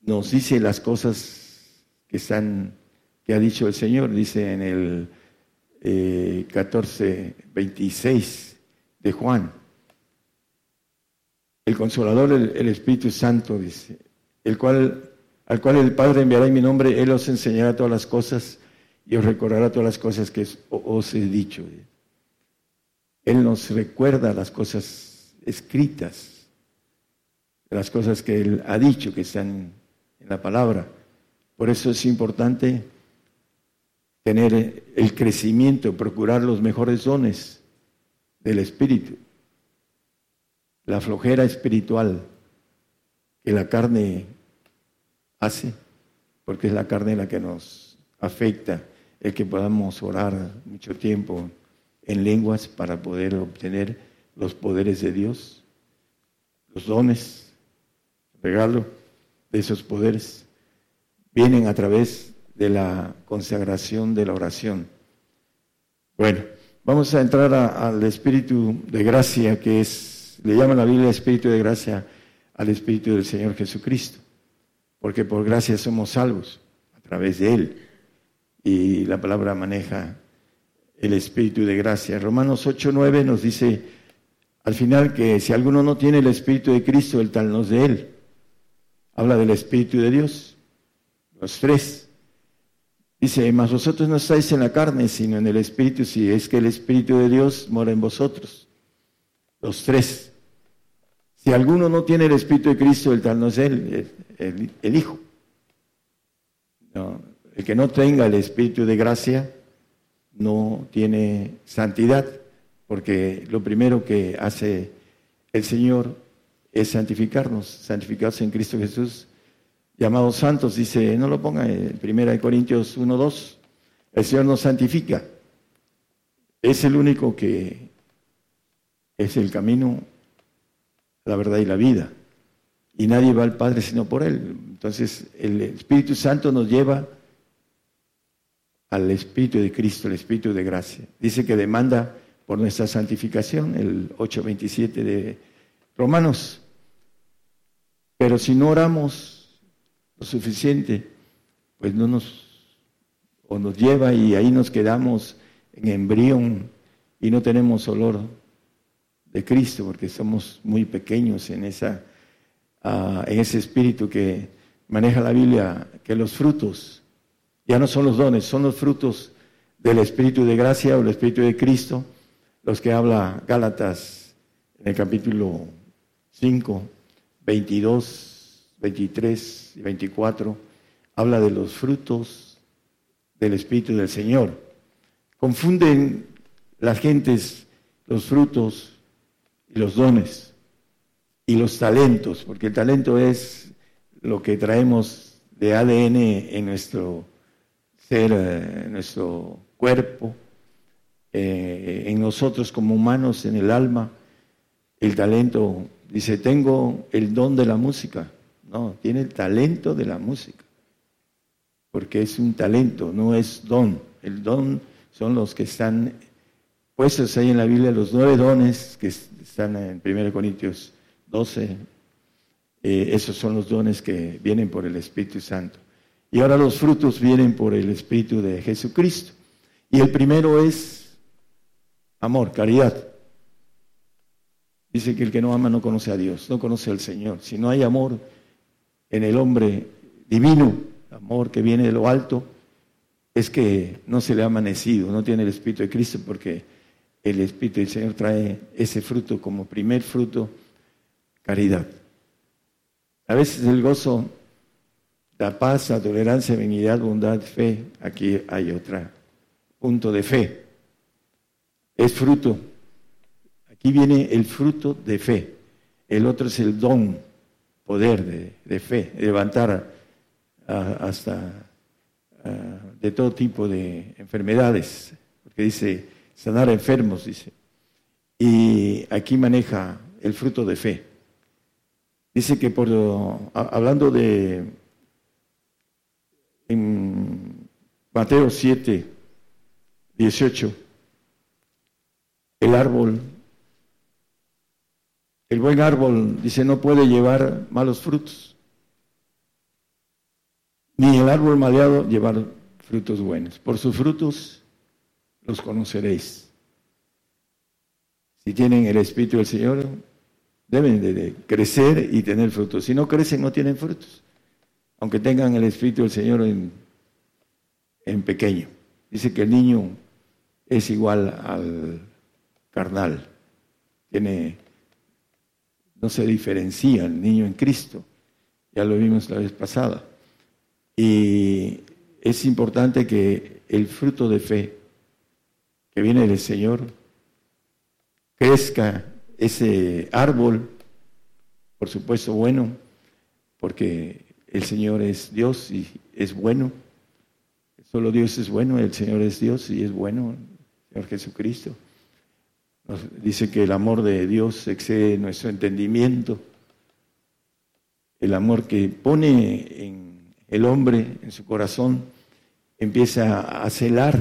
nos dice las cosas que están, que ha dicho el Señor, dice en el eh, 14, 26 de Juan. El Consolador, el, Espíritu Santo, dice, el cual, al cual el Padre enviará en mi nombre, Él os enseñará todas las cosas y os recordará todas las cosas que os he dicho. Él nos recuerda las cosas escritas las cosas que Él ha dicho, que están en la palabra. Por eso es importante tener el crecimiento, procurar los mejores dones del Espíritu. La flojera espiritual que la carne hace, porque es la carne la que nos afecta, el que podamos orar mucho tiempo en lenguas para poder obtener los poderes de Dios, los dones, regalo de esos poderes, vienen a través de la consagración de la oración. Bueno, vamos a entrar al espíritu de gracia que es, le llama la Biblia espíritu de gracia al espíritu del Señor Jesucristo, porque por gracia somos salvos a través de Él. Y la palabra maneja el espíritu de gracia. Romanos 8:9 nos dice al final que si alguno no tiene el espíritu de Cristo, el tal no es de Él. Habla del espíritu de Dios. Los tres. Dice, mas vosotros no estáis en la carne, sino en el Espíritu, si es que el Espíritu de Dios mora en vosotros. Los tres. Si alguno no tiene el Espíritu de Cristo, el tal no es él, el, Hijo. el que no tenga el Espíritu de gracia no tiene santidad, porque lo primero que hace el Señor es santificarnos, santificarse en Cristo Jesús llamados santos, dice, no lo ponga en 1 Corintios 1, 2, el Señor nos santifica. Es el único que es el camino, la verdad y la vida. Y nadie va al Padre sino por Él. Entonces el Espíritu Santo nos lleva al Espíritu de Cristo, el Espíritu de gracia. Dice que demanda por nuestra santificación, el 8.27 de Romanos. Pero si no oramos suficiente, pues no nos, o nos lleva y ahí nos quedamos en embrión y no tenemos olor de Cristo porque somos muy pequeños en, esa, en ese espíritu que maneja la Biblia, que los frutos ya no son los dones, son los frutos del Espíritu de gracia o el Espíritu de Cristo, los que habla Gálatas en el capítulo 5, 22 23 y 24, habla de los frutos del Espíritu del Señor. Confunden las gentes los frutos y los dones y los talentos, porque el talento es lo que traemos de ADN en nuestro ser, eh, en nuestro cuerpo, eh, en nosotros como humanos, en el alma. El talento, dice, tengo el don de la música. No, tiene el talento de la música. Porque es un talento, no es don. El don son los que están puestos ahí en la Biblia, los nueve dones que están en 1 Corintios 12. Eh, esos son los dones que vienen por el Espíritu Santo. Y ahora los frutos vienen por el Espíritu de Jesucristo. Y el primero es amor, caridad. Dice que el que no ama no conoce a Dios, no conoce al Señor. Si no hay amor, en el hombre divino, amor que viene de lo alto, es que no se le ha amanecido, no tiene el Espíritu de Cristo, porque el Espíritu del Señor trae ese fruto como primer fruto, caridad. A veces el gozo, la paz, la tolerancia, benignidad, bondad, fe, aquí hay otro punto de fe. Es fruto. Aquí viene el fruto de fe. El otro es el don poder de, fe, levantar hasta de todo tipo de enfermedades, porque dice sanar enfermos, dice. Y aquí maneja el fruto de fe. Dice que por hablando de en Mateo 7, 18, el árbol el buen árbol, dice, no puede llevar malos frutos. Ni el árbol maleado llevar frutos buenos. Por sus frutos los conoceréis. Si tienen el Espíritu del Señor, deben de crecer y tener frutos. Si no crecen, no tienen frutos. Aunque tengan el Espíritu del Señor en, en pequeño. Dice que el niño es igual al carnal. Tiene no se diferencia el niño en Cristo. Ya lo vimos la vez pasada. Y es importante que el fruto de fe que viene del Señor crezca ese árbol, por supuesto bueno, porque el Señor es Dios y es bueno. Solo Dios es bueno, el Señor es Dios y es bueno, el Señor Jesucristo. Nos dice que el amor de Dios excede nuestro entendimiento. El amor que pone en el hombre, en su corazón, empieza a celar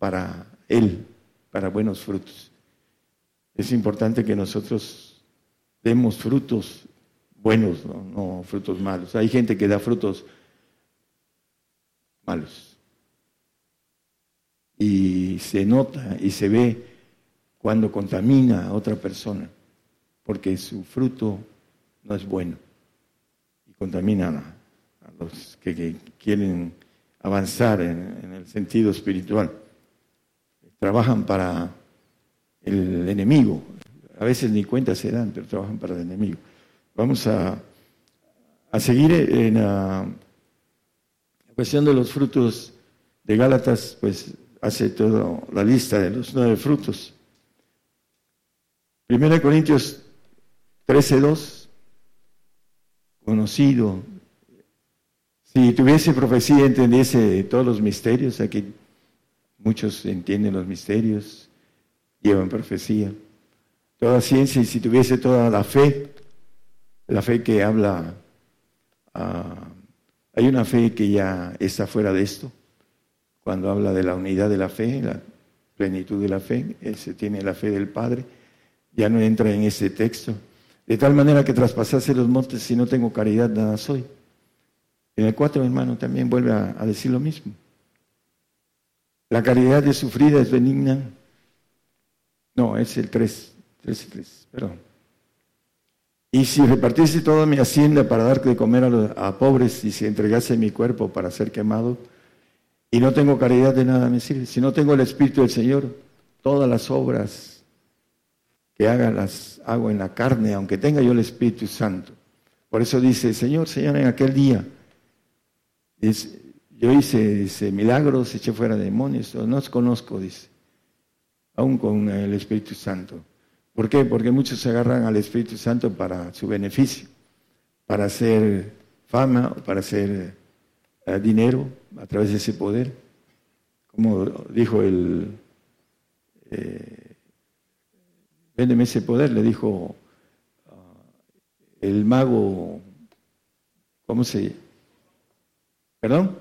para él, para buenos frutos. Es importante que nosotros demos frutos buenos, no, frutos malos. Hay gente que da frutos malos. Y se nota y se ve cuando contamina a otra persona, porque su fruto no es bueno y contamina a, los que, quieren avanzar en, el sentido espiritual. Trabajan para el enemigo, a veces ni cuenta se dan, pero trabajan para el enemigo. Vamos a, a seguir en la cuestión de los frutos de Gálatas, pues hace toda la lista de los nueve frutos. 1 Corintios 13:2, conocido. Si tuviese profecía, entendiese todos los misterios. Aquí muchos entienden los misterios, llevan profecía. Toda ciencia, y si tuviese toda la fe, la fe que habla, ah, hay una fe que ya está fuera de esto, cuando habla de la unidad de la fe, la plenitud de la fe, se tiene la fe del Padre ya no entra en ese texto. De tal manera que traspasase los montes, si no tengo caridad, nada soy. En el 4, hermano, también vuelve a, decir lo mismo. La caridad de sufrida es benigna. No, es el 3, 3 y 3, perdón. Y si repartiese toda mi hacienda para dar de comer a, a, pobres y si entregase mi cuerpo para ser quemado, y no tengo caridad de nada me sirve. Si no tengo el Espíritu del Señor, todas las obras que haga las hago en la carne, aunque tenga yo el Espíritu Santo. Por eso dice, Señor, Señor, en aquel día yo hice milagros, eché fuera demonios, no os conozco, dice, aún con el Espíritu Santo. ¿Por qué? Porque muchos se agarran al Espíritu Santo para su beneficio, para hacer fama, para hacer eh, dinero a través de ese poder. Como dijo el... Eh, véndeme ese poder, le dijo ah, el mago, ¿cómo se? ¿Perdón?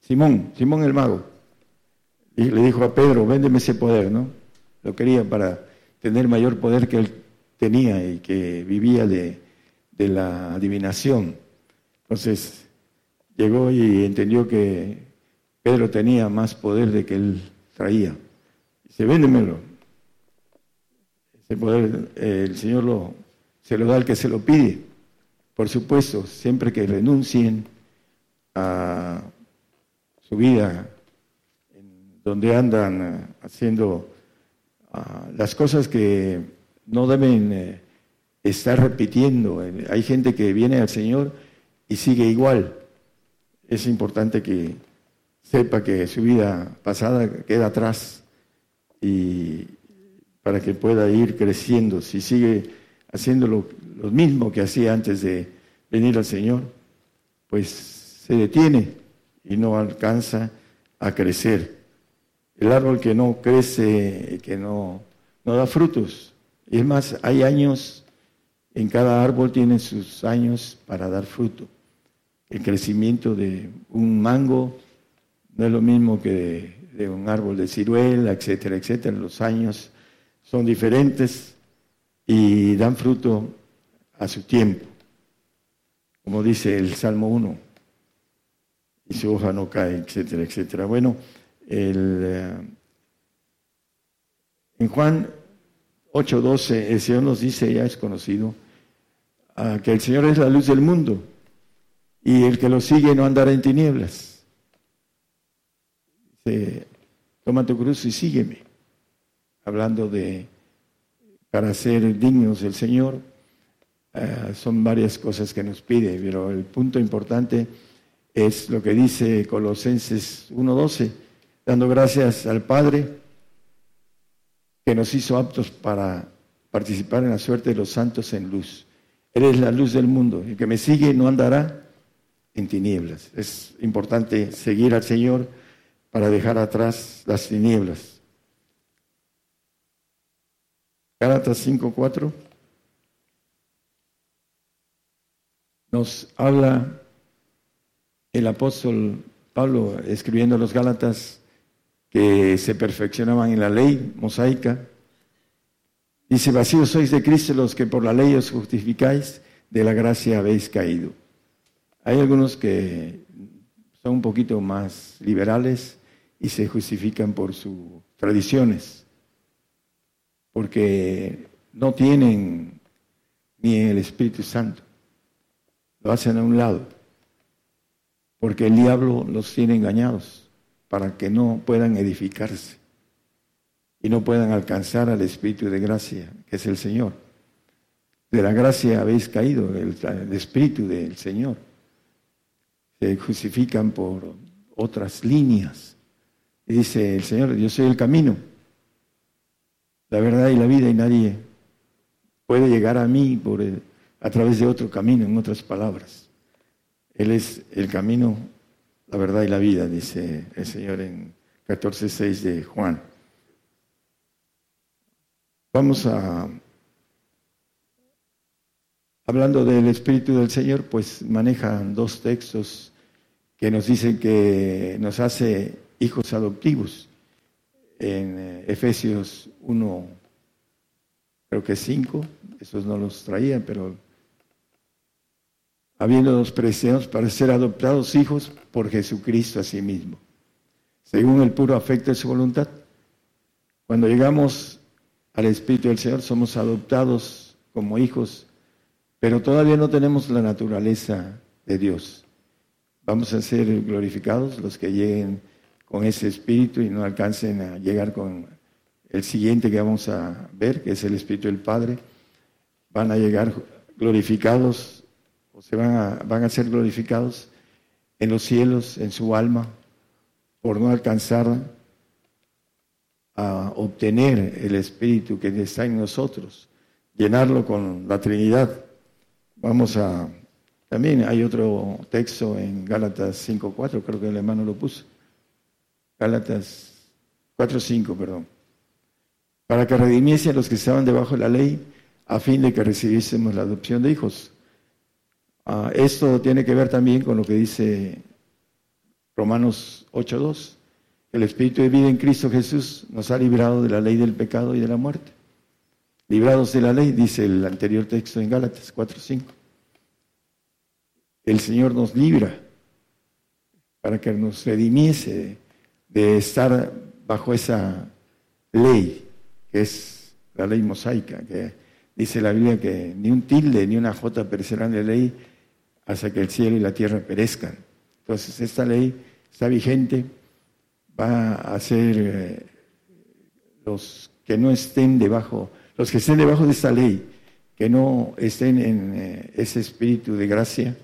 Simón, Simón el mago. Y le dijo a Pedro, véndeme ese poder, ¿no? Lo quería para tener mayor poder que él tenía y que vivía de, de la adivinación. Entonces llegó y entendió que Pedro tenía más poder de que él traía. Dice, véndemelo. Ese poder el Señor lo, se lo da al que se lo pide. Por supuesto, siempre que renuncien a su vida, en donde andan eh, haciendo ah, las cosas que no deben eh, estar repitiendo. Hay gente que viene al Señor y sigue igual. Es importante que sepa que su vida pasada queda atrás y, para que pueda ir creciendo. Si sigue haciendo lo, mismo que hacía antes de venir al Señor, pues se detiene y no alcanza a crecer. El árbol que no crece, que no, no da frutos. Y es más, hay años, en cada árbol tiene sus años para dar fruto. El crecimiento de un mango no es lo mismo que de, de un árbol de ciruela, etcétera, etcétera. Los años son diferentes y dan fruto a su tiempo, como dice el Salmo 1, y su hoja no cae, etcétera, etcétera. Bueno, eh, en Juan 8:12 el Señor nos dice, ya es conocido, ah, que el Señor es la luz del mundo y el que lo sigue no andará en tinieblas. Dice, toma tu cruz y sígueme hablando de para ser dignos del Señor, eh, son varias cosas que nos pide, pero el punto importante es lo que dice Colosenses 1.12, dando gracias al Padre que nos hizo aptos para participar en la suerte de los santos en luz. Él es la luz del mundo. El que me sigue no andará en tinieblas. Es importante seguir al Señor para dejar atrás las tinieblas. Gálatas 5.4 nos habla el apóstol Pablo escribiendo los Gálatas que se perfeccionaban en la ley mosaica. Dice, vacíos sois de Cristo los que por la ley os justificáis, de la gracia habéis caído. Hay algunos que son un poquito más liberales y se justifican por sus tradiciones, porque no tienen ni el Espíritu Santo. Lo hacen a un lado, porque el diablo los tiene engañados para que no puedan edificarse y no puedan alcanzar al Espíritu de gracia, que es el Señor. De la gracia habéis caído, el, Espíritu del Señor. Se justifican por otras líneas. Dice el Señor, yo soy el camino, la verdad y la vida, y nadie puede llegar a mí por a través de otro camino, en otras palabras. Él es el camino, la verdad y la vida, dice el Señor en 14.6 de Juan. Vamos a, hablando del Espíritu del Señor, pues manejan dos textos que nos dicen que nos hace hijos adoptivos. En eh, Efesios 1, creo que 5, esos no los traían, pero habiendo los preciados para ser adoptados hijos por Jesucristo a sí mismo, según el puro afecto de su voluntad. Cuando llegamos al Espíritu del Señor somos adoptados como hijos, pero todavía no tenemos la naturaleza de Dios. Vamos a ser glorificados los que lleguen con ese espíritu y no alcancen a llegar con el siguiente que vamos a ver, que es el Espíritu del Padre. Van a llegar glorificados o se van a, van a ser glorificados en los cielos, en su alma, por no alcanzar a obtener el Espíritu que está en nosotros, llenarlo con la Trinidad. Vamos a... También hay otro texto en Gálatas 5.4, creo que el hermano lo puso. Gálatas 4.5, perdón. Para que redimiese a los que estaban debajo de la ley, a fin de que recibiésemos la adopción de hijos. Ah, esto tiene que ver también con lo que dice Romanos 8.2. El Espíritu de vida en Cristo Jesús nos ha librado de la ley del pecado y de la muerte. Librados de la ley, dice el anterior texto en Gálatas 4.5. El Señor nos libra para que nos redimiese de estar bajo esa ley, que es la ley mosaica, que dice la Biblia que ni un tilde ni una jota perecerán de ley hasta que el cielo y la tierra perezcan. Entonces, esta ley está vigente, va a ser eh, los que no estén debajo, los que estén debajo de esta ley, que no estén en eh, ese espíritu de gracia,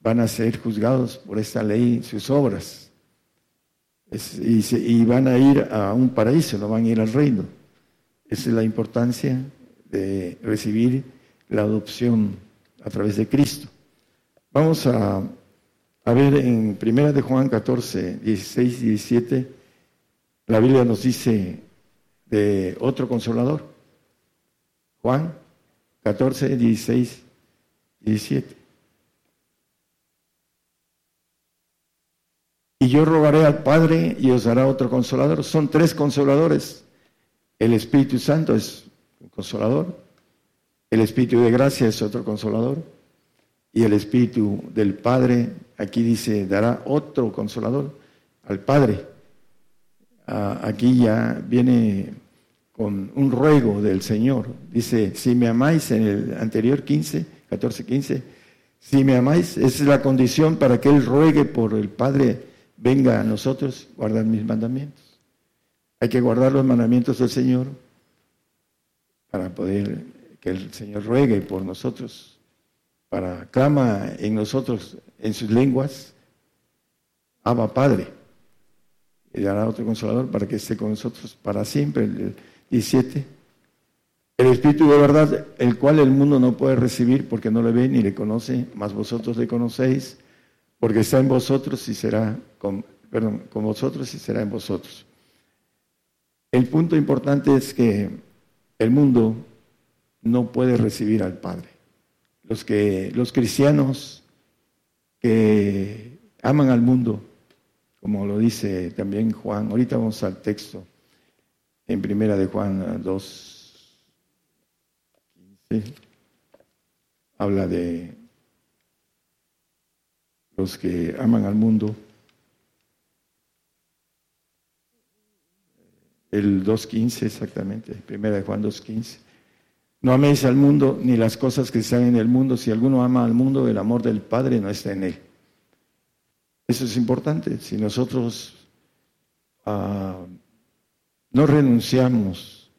van a ser juzgados por esta ley, sus obras. y, y, van a ir a un paraíso, no van a ir al reino. Esa es la importancia de recibir la adopción a través de Cristo. Vamos a, ver en Primera de Juan 14, 16 y 17, la Biblia nos dice de otro consolador. Juan 14, 16 y 17. Y yo rogaré al Padre y os dará otro consolador. Son tres consoladores. El Espíritu Santo es un consolador. El Espíritu de gracia es otro consolador y el Espíritu del Padre, aquí dice, dará otro consolador al Padre. Ah, aquí ya viene con un ruego del Señor. Dice, si me amáis en el anterior 15, 14, 15, si me amáis, esa es la condición para que Él ruegue por el Padre, venga a nosotros, guardar mis mandamientos. Hay que guardar los mandamientos del Señor para poder que el Señor ruegue por nosotros para clama en nosotros en sus lenguas, Abba Padre. Y dará otro consolador para que esté con nosotros para siempre. El 17. El Espíritu de verdad, el cual el mundo no puede recibir porque no le ve ni le conoce, mas vosotros le conocéis, porque está en vosotros y será con, vosotros y será en vosotros. El punto importante es que el mundo no puede recibir al Padre. Los que los cristianos que aman al mundo, como lo dice también Juan, ahorita vamos al texto en primera de Juan 2, 15, habla de los que aman al mundo. El 2.15 exactamente, primera de Juan 2.15. No améis al mundo ni las cosas que están en el mundo. Si alguno ama al mundo, el amor del Padre no está en él. Eso es importante. Si nosotros ah, no renunciamos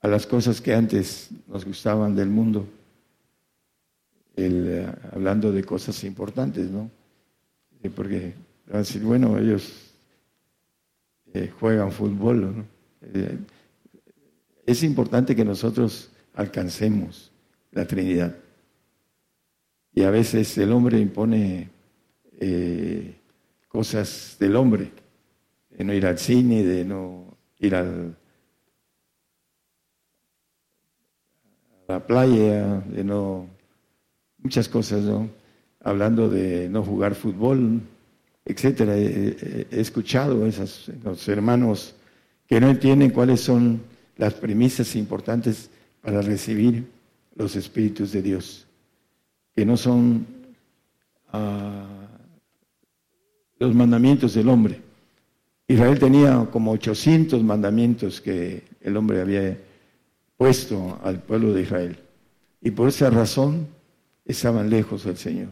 a las cosas que antes nos gustaban del mundo, eh, hablando de cosas importantes, ¿no? porque van a decir, bueno, ellos eh, juegan fútbol, ¿no? Eh, es importante que nosotros alcancemos la Trinidad. Y a veces el hombre impone eh, cosas del hombre, de no ir al cine, de no ir a la playa, de no... muchas cosas, ¿no? Hablando de no jugar fútbol, etcétera. He, escuchado a los hermanos que no entienden cuáles son las premisas importantes para recibir los espíritus de Dios, que no son ah, los mandamientos del hombre. Israel tenía como 800 mandamientos que el hombre había puesto al pueblo de Israel. Y por esa razón estaban lejos del Señor.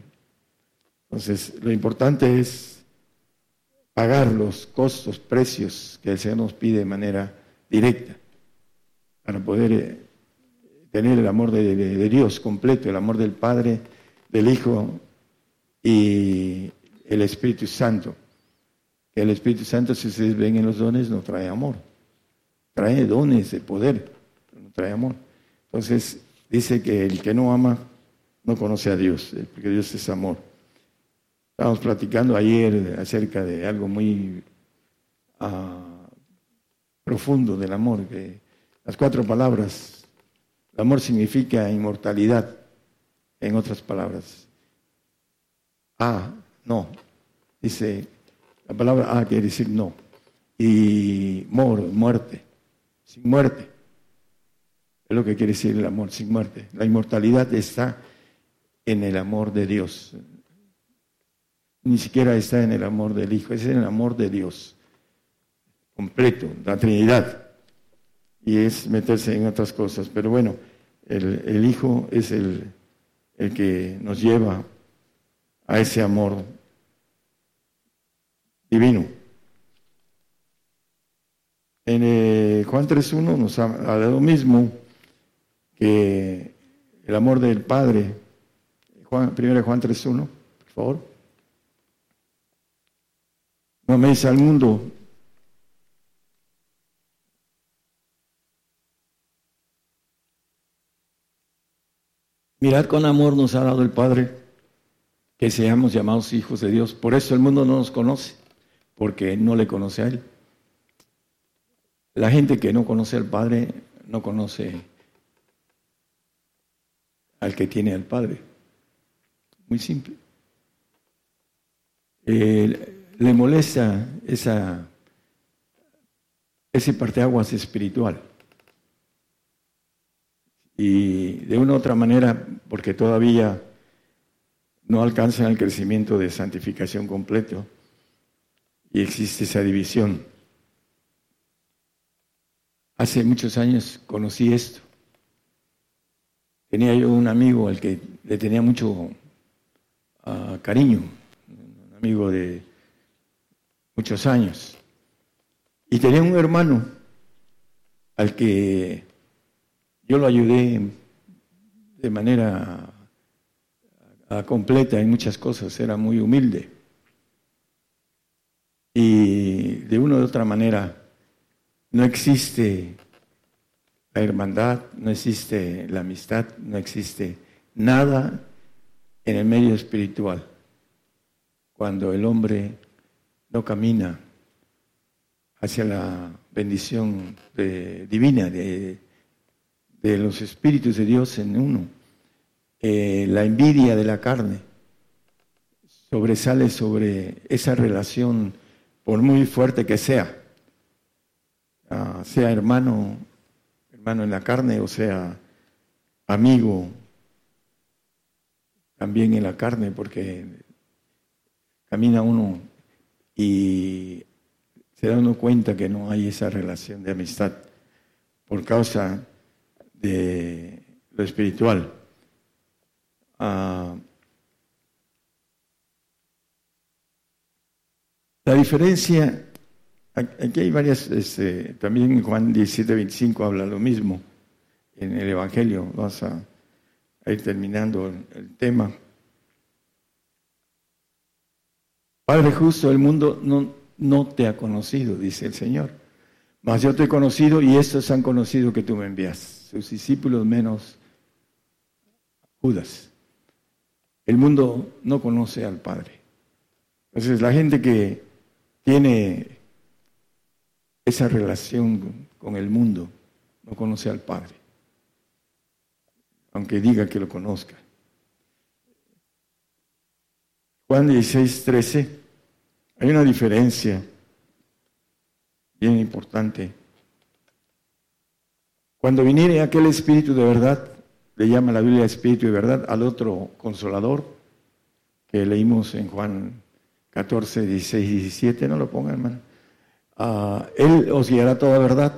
Entonces, lo importante es pagar los costos, precios que el Señor nos pide de manera directa para poder eh, tener el amor de, Dios completo, el amor del Padre, del Hijo y el Espíritu Santo. El Espíritu Santo, si ustedes ven en los dones, no trae amor. Trae dones de poder, no trae amor. Entonces, dice que el que no ama no conoce a Dios, eh, porque Dios es amor. Estábamos platicando ayer acerca de algo muy ah, profundo del amor, que las cuatro palabras el amor significa inmortalidad, en otras palabras. Ah, no. Dice, la palabra ah quiere decir no. Y mor, muerte, sin muerte. Es lo que quiere decir el amor, sin muerte. La inmortalidad está en el amor de Dios. Ni siquiera está en el amor del Hijo, es en el amor de Dios. Completo, la Trinidad y es meterse en otras cosas. Pero bueno, el, Hijo es el, el, que nos lleva a ese amor divino. En eh, Juan 3.1 nos habla de lo mismo que el amor del Padre. Juan, primero Juan 3.1, por favor. No améis al mundo Mirad con amor nos ha dado el Padre que seamos llamados hijos de Dios. Por eso el mundo no nos conoce, porque no le conoce a Él. La gente que no conoce al Padre no conoce al que tiene al Padre. Muy simple. Eh, le molesta esa, ese parteaguas espiritual y de una u otra manera, porque todavía no alcanzan el crecimiento de santificación completo y existe esa división. Hace muchos años conocí esto. Tenía yo un amigo al que le tenía mucho ah, cariño, un amigo de muchos años. Y tenía un hermano al que yo lo ayudé de manera completa en muchas cosas, era muy humilde. Y de una u otra manera no existe la hermandad, no existe la amistad, no existe nada en el medio espiritual cuando el hombre no camina hacia la bendición divina de, los espíritus de Dios en uno. Eh, la envidia de la carne sobresale sobre esa relación, por muy fuerte que sea, ah, sea hermano, hermano en la carne o sea amigo también en la carne, porque camina uno y se da uno cuenta que no hay esa relación de amistad por causa de lo espiritual. Ah, la diferencia, aquí hay varias, este, también Juan 17, 25 habla lo mismo en el Evangelio, vamos a ir terminando el tema. Padre justo, el mundo no, no te ha conocido, dice el Señor. Mas yo te he conocido y estos han conocido que tú me envías. Sus discípulos menos Judas. El mundo no conoce al Padre. Entonces la gente que tiene esa relación con el mundo no conoce al Padre aunque diga que lo conozca. Juan 16, 13, hay una diferencia bien importante. Cuando viniere aquel Espíritu de verdad, le llama la Biblia Espíritu de verdad al otro consolador que leímos en Juan 14, 16 y 17, no lo pongan, hermano. Ah, él os guiará toda verdad.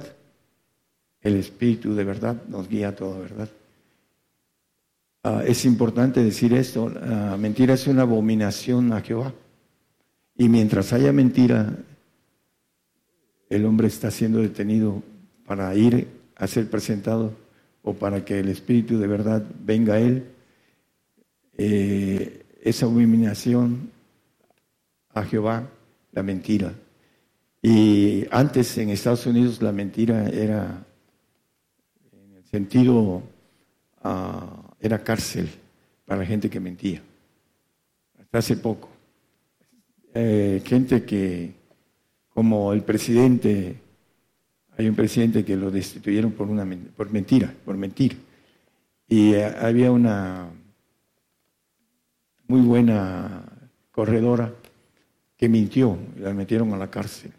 El Espíritu de verdad nos guía toda verdad. Ah, es importante decir esto, la mentira es una abominación a Jehová. Y mientras haya mentira, el hombre está siendo detenido para ir a ser presentado o para que el Espíritu de verdad venga a él. Eh, esa abominación a Jehová, la mentira. Y antes en Estados Unidos la mentira era en el sentido... Uh, era cárcel para la gente que mentía. Hasta hace poco. Eh, gente que, como el presidente, hay un presidente que lo destituyeron por, una, por mentira, por mentir. Y eh, había una muy buena corredora que mintió y la metieron a la cárcel.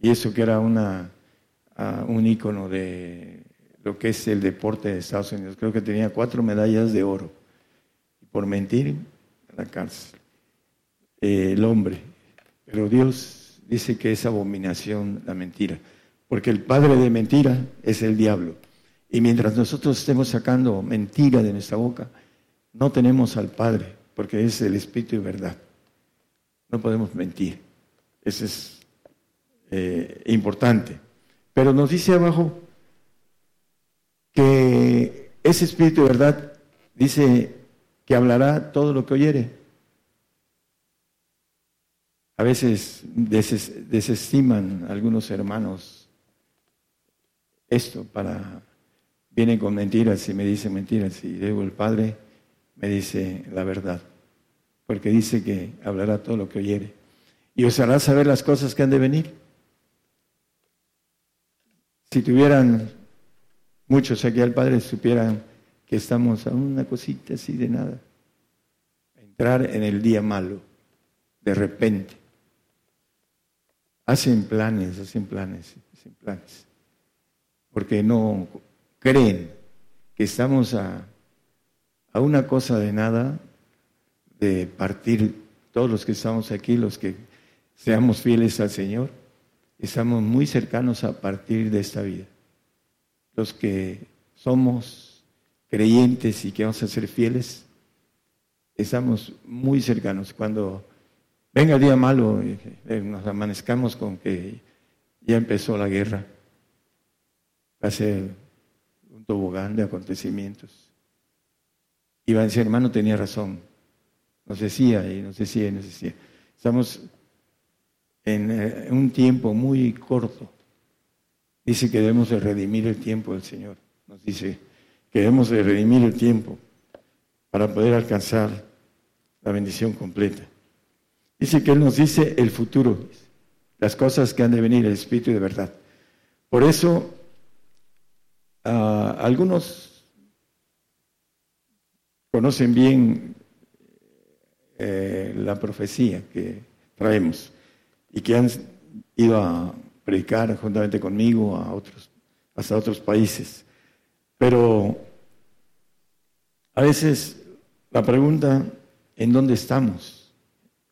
Y eso que era una, ah, un ícono de lo que es el deporte de Estados Unidos. Creo que tenía cuatro medallas de oro. Por mentir, en la cárcel. Eh, el hombre. Pero Dios dice que es abominación la mentira. Porque el padre de mentira es el diablo. Y mientras nosotros estemos sacando mentira de nuestra boca, no tenemos al Padre, porque es el Espíritu de verdad. No podemos mentir. Eso es eh, importante. Pero nos dice abajo, que ese espíritu de verdad dice que hablará todo lo que oyere. A veces desestiman algunos hermanos esto para vienen con mentiras y me dicen mentiras y luego el Padre me dice la verdad, porque dice que hablará todo lo que oyere y os hará saber las cosas que han de venir. Si tuvieran muchos aquí al Padre supieran que estamos a una cosita así de nada. Entrar en el día malo, de repente. Hacen planes, hacen planes, hacen planes. Porque no creen que estamos a, una cosa de nada de partir todos los que estamos aquí, los que seamos fieles al Señor, estamos muy cercanos a partir de esta vida. Los que somos creyentes y que vamos a ser fieles, estamos muy cercanos. Cuando venga el día malo, eh, nos amanezcamos con que ya empezó la guerra, ser un tobogán de acontecimientos. Y va a decir, hermano, tenía razón, nos decía y nos decía y nos decía. Estamos en eh, un tiempo muy corto. Dice que debemos de redimir el tiempo del Señor. Nos dice que debemos de redimir el tiempo para poder alcanzar la bendición completa. Dice que Él nos dice el futuro, las cosas que han de venir, el Espíritu de verdad. Por eso, algunos conocen bien eh, la profecía que traemos y que han ido a predicar juntamente conmigo a otros, hasta otros países. Pero a veces la pregunta, ¿en dónde estamos?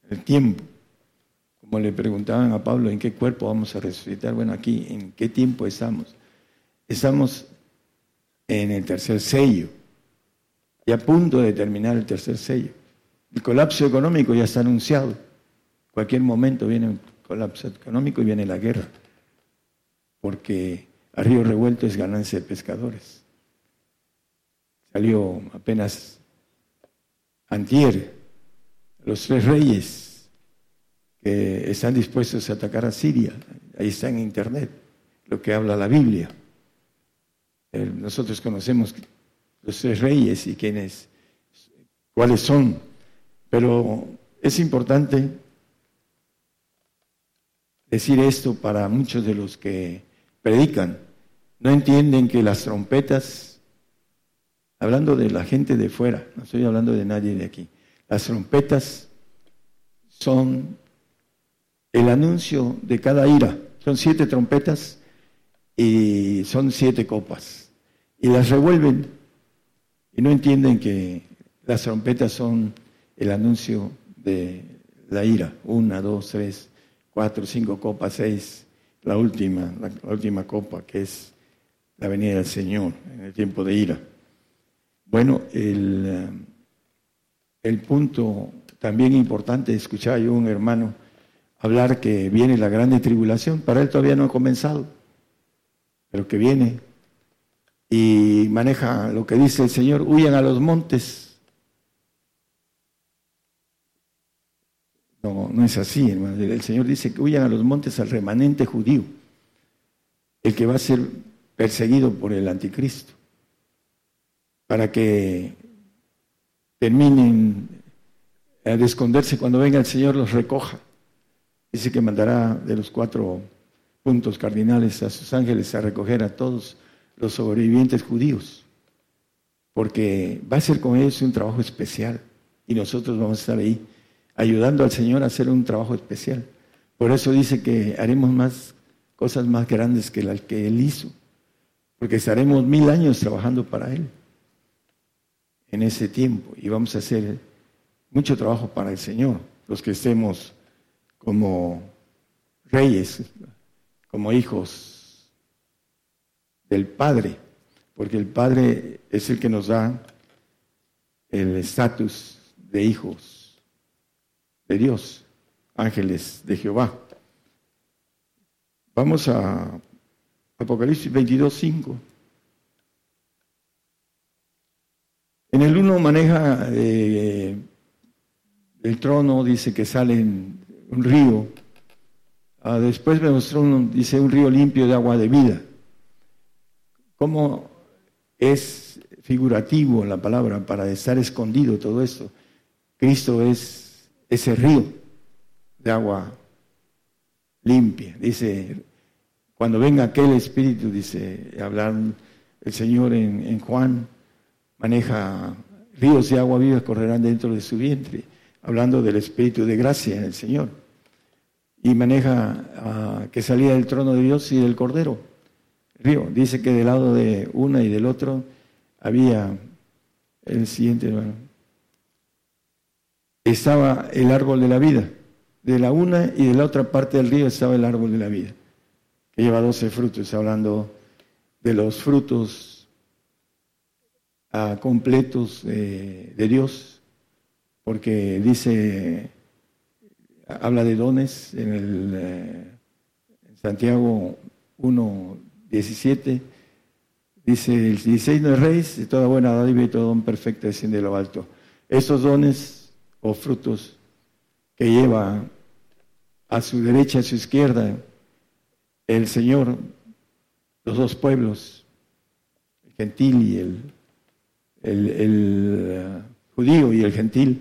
El tiempo. Como le preguntaban a Pablo, ¿en qué cuerpo vamos a resucitar? Bueno, aquí, ¿en qué tiempo estamos? Estamos en el tercer sello y a punto de terminar el tercer sello. El colapso económico ya está anunciado. Cualquier momento viene un colapso económico y viene la guerra. Porque a río revuelto es ganancia de pescadores. Salió apenas antier los tres reyes que están dispuestos a atacar a Siria. Ahí está en internet lo que habla la Biblia. Nosotros conocemos los tres reyes y quiénes, cuáles son, pero es importante decir esto para muchos de los que predican. No entienden que las trompetas, hablando de la gente de fuera, no estoy hablando de nadie de aquí, las trompetas son el anuncio de cada ira. Son siete trompetas y son siete copas. Y las revuelven y no entienden que las trompetas son el anuncio de la ira. Una, dos, tres, cuatro, cinco copas, seis, la última, la, última copa que es la venida del Señor en el tiempo de ira. Bueno, el, eh, el punto también importante, escuchaba yo un hermano hablar que viene la grande tribulación, para él todavía no ha comenzado, pero que viene y maneja lo que dice el Señor, huyan a los montes No, no es así, hermano. El Señor dice que huyan a los montes al remanente judío, el que va a ser perseguido por el anticristo, para que terminen de esconderse cuando venga el Señor los recoja. Dice que mandará de los cuatro puntos cardinales a sus ángeles a recoger a todos los sobrevivientes judíos, porque va a ser con ellos un trabajo especial y nosotros vamos a estar ahí ayudando al Señor a hacer un trabajo especial. Por eso dice que haremos más cosas más grandes que las que Él hizo, porque estaremos mil años trabajando para Él en ese tiempo y vamos a hacer mucho trabajo para el Señor, los que estemos como reyes, como hijos del Padre, porque el Padre es el que nos da el estatus de hijos de Dios, ángeles de Jehová. Vamos a Apocalipsis 22, 5. En el uno maneja eh, el trono, dice que sale un río. Ah, después me mostró, dice, un río limpio de agua de vida. ¿Cómo es figurativo la palabra para estar escondido todo esto? Cristo es ese río de agua limpia. Dice, cuando venga aquel espíritu, dice, hablar el Señor en, Juan, maneja ríos de agua viva correrán dentro de su vientre, hablando del espíritu de gracia en el Señor. Y maneja que salía del trono de Dios y del Cordero. Río. Dice que del lado de una y del otro había el siguiente, estaba el árbol de la vida. De la una y de la otra parte del río estaba el árbol de la vida, que lleva doce frutos, hablando de los frutos ah, completos de Dios, porque dice, habla de dones en, el, eh, Santiago 1, 17, dice, el 16 no es rey, de toda buena dádiva y todo don perfecto desciende de lo alto. Esos dones o frutos que lleva a su derecha, a su izquierda, el Señor, los dos pueblos, el gentil y el, el, eh, judío y el gentil,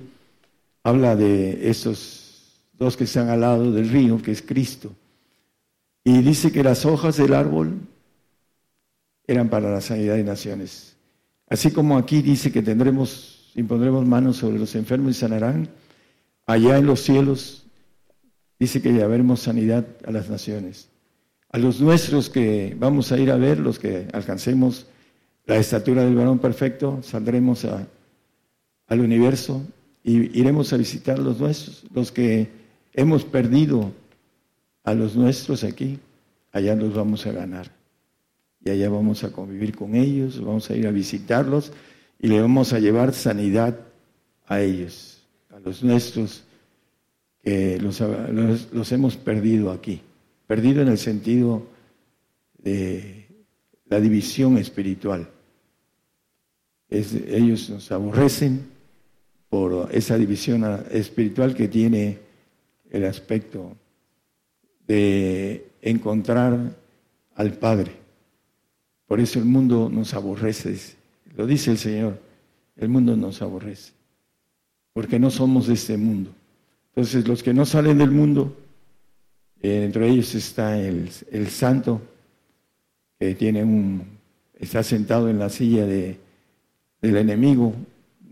habla de esos dos que están al lado del río, que es Cristo. Y dice que las hojas del árbol eran para la sanidad de naciones. Así como aquí dice que tendremos, impondremos manos sobre los enfermos y sanarán, allá en los cielos dice que ya veremos sanidad a las naciones. A los nuestros que vamos a ir a ver, los que alcancemos la estatura del varón perfecto, saldremos al universo y iremos a visitar a los nuestros, los que hemos perdido a los nuestros aquí, allá los vamos a ganar y allá vamos a convivir con ellos, vamos a ir a visitarlos y le vamos a llevar sanidad a ellos, a los nuestros que los, hemos perdido aquí, perdido en el sentido de la división espiritual. ellos nos aborrecen por esa división espiritual que tiene el aspecto de encontrar al Padre. Por eso el mundo nos aborrece, lo dice el Señor, el mundo nos aborrece, porque no somos de este mundo. Entonces los que no salen del mundo, eh, entre ellos está el, santo, que tiene un, está sentado en la silla de, del enemigo,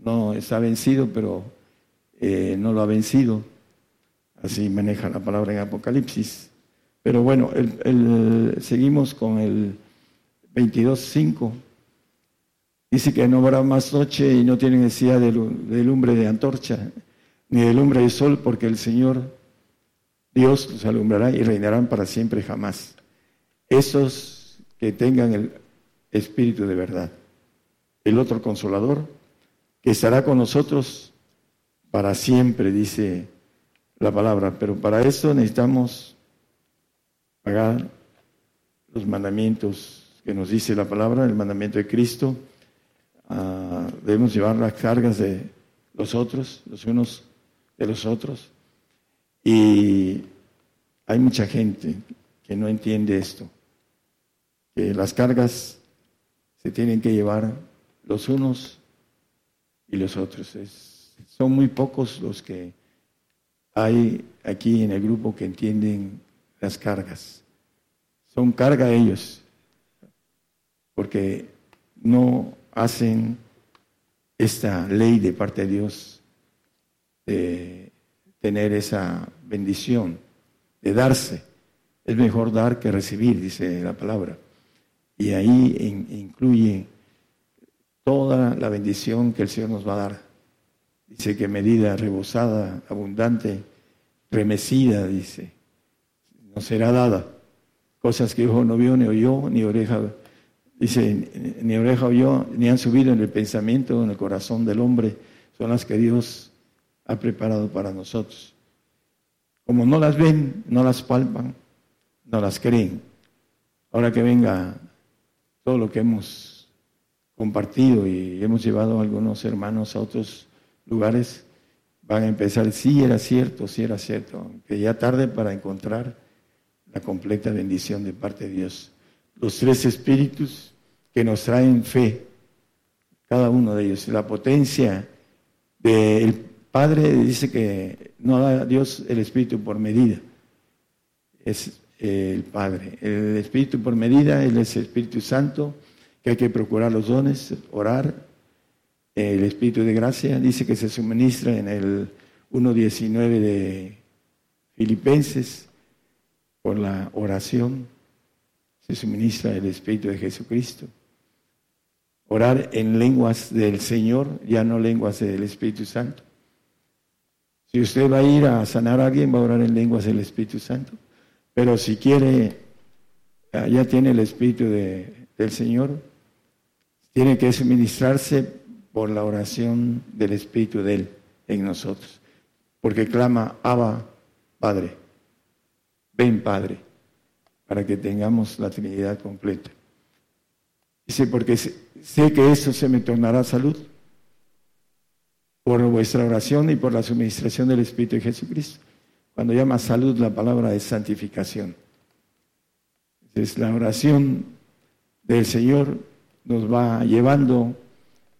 no está vencido, pero eh, no lo ha vencido. Así maneja la palabra en Apocalipsis. Pero bueno, seguimos con el 22.5. Dice que no habrá más noche y no tiene necesidad de, lumbre de antorcha, ni de lumbre de sol, porque el Señor Dios los alumbrará y reinarán para siempre jamás. Esos que tengan el Espíritu de verdad. El otro consolador, que estará con nosotros para siempre, dice la palabra. Pero para eso necesitamos pagar los mandamientos que nos dice la palabra, el mandamiento de Cristo. Ah, debemos llevar las cargas de los otros, los unos de los otros. Y hay mucha gente que no entiende esto, que las cargas se tienen que llevar los unos y los otros. son muy pocos los que hay aquí en el grupo que entienden las cargas. Son carga ellos, porque no hacen esta ley de parte de Dios de tener esa bendición, de darse. Es mejor dar que recibir, dice la palabra. Y ahí incluye toda la bendición que el Señor nos va a dar. Dice que medida rebosada, abundante, remecida, dice, nos será dada. Cosas que ojo no vio, ni oyó, ni oreja Dice, ni oreja oyó, ni han subido en el pensamiento, en el corazón del hombre, son las que Dios ha preparado para nosotros. Como no las ven, no las palpan, no las creen. Ahora que venga todo lo que hemos compartido y hemos llevado a algunos hermanos a otros lugares, van a empezar, sí era cierto, sí era cierto, que ya tarde para encontrar la completa bendición de parte de Dios los tres espíritus que nos traen fe, cada uno de ellos. La potencia del Padre dice que no da Dios el espíritu por medida, es el Padre. El espíritu por medida, es el Espíritu Santo, que hay que procurar los dones, orar. El espíritu de gracia dice que se suministra en el 1.19 de Filipenses por la oración se suministra el Espíritu de Jesucristo. Orar en lenguas del Señor, ya no lenguas del Espíritu Santo. Si usted va a ir a sanar a alguien, va a orar en lenguas del Espíritu Santo. Pero si quiere, ah, ya tiene el Espíritu del Señor, tiene que suministrarse por la oración del Espíritu de Él en nosotros. Porque clama, Abba, Padre. Ven, Padre para que tengamos la Trinidad completa. Dice, porque sé que eso se me tornará salud. por vuestra oración y por la suministración del Espíritu de Jesucristo. Cuando llama salud, la palabra es santificación. Es la oración del Señor nos va llevando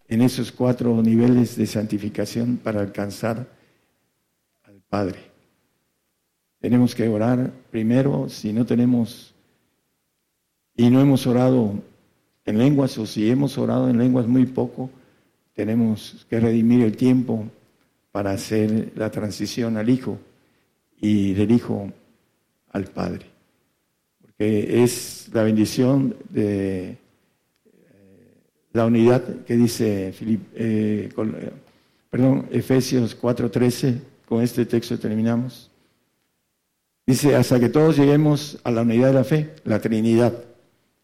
en esos cuatro niveles de santificación para alcanzar al Padre. Tenemos que orar primero, si no tenemos y no hemos orado en lenguas o si hemos orado en lenguas muy poco, tenemos que redimir el tiempo para hacer la transición al Hijo y del Hijo al Padre. Porque es la bendición de eh, la unidad que dice eh, perdón, Efesios 4:13, con este texto terminamos. Dice, hasta que todos lleguemos a la unidad de la fe, la Trinidad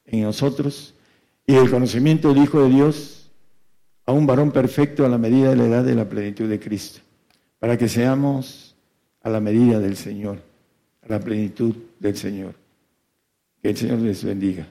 en nosotros y el conocimiento del Hijo de Dios a un varón perfecto a la medida de la edad de la plenitud de Cristo, para que seamos a la medida del Señor, a la plenitud del Señor. Que el Señor les bendiga.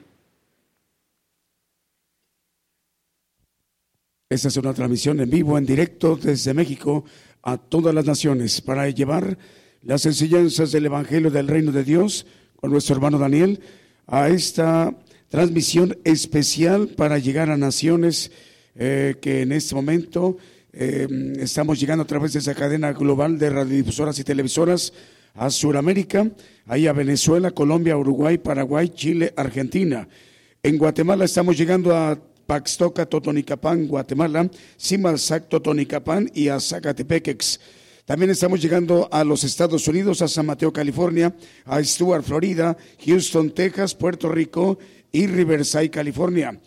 Esta es una transmisión en vivo, en directo desde México a todas las naciones para llevar las enseñanzas del Evangelio del Reino de Dios con nuestro hermano Daniel a esta transmisión especial para llegar a naciones eh, que en este momento eh, estamos llegando a través de esa cadena global de radiodifusoras y televisoras a Sudamérica, ahí a Venezuela, Colombia, Uruguay, Paraguay, Chile, Argentina. En Guatemala estamos llegando a Paxtoca, Totonicapán, Guatemala, Simalzac, Totonicapán y a Zacatepequex. También estamos llegando a los Estados Unidos, a San Mateo, California, a Stuart, Florida, Houston, Texas, Puerto Rico y Riverside, California.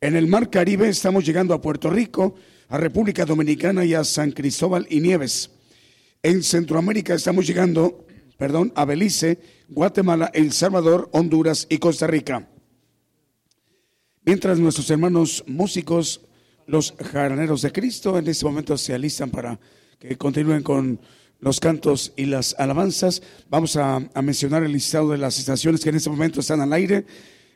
En el Mar Caribe estamos llegando a Puerto Rico, a República Dominicana y a San Cristóbal y Nieves. En Centroamérica estamos llegando, perdón, a Belice, Guatemala, El Salvador, Honduras y Costa Rica. Mientras nuestros hermanos músicos, los jaraneros de Cristo, en este momento se alistan para que continúen con los cantos y las alabanzas. Vamos a, mencionar el listado de las estaciones que en este momento están al aire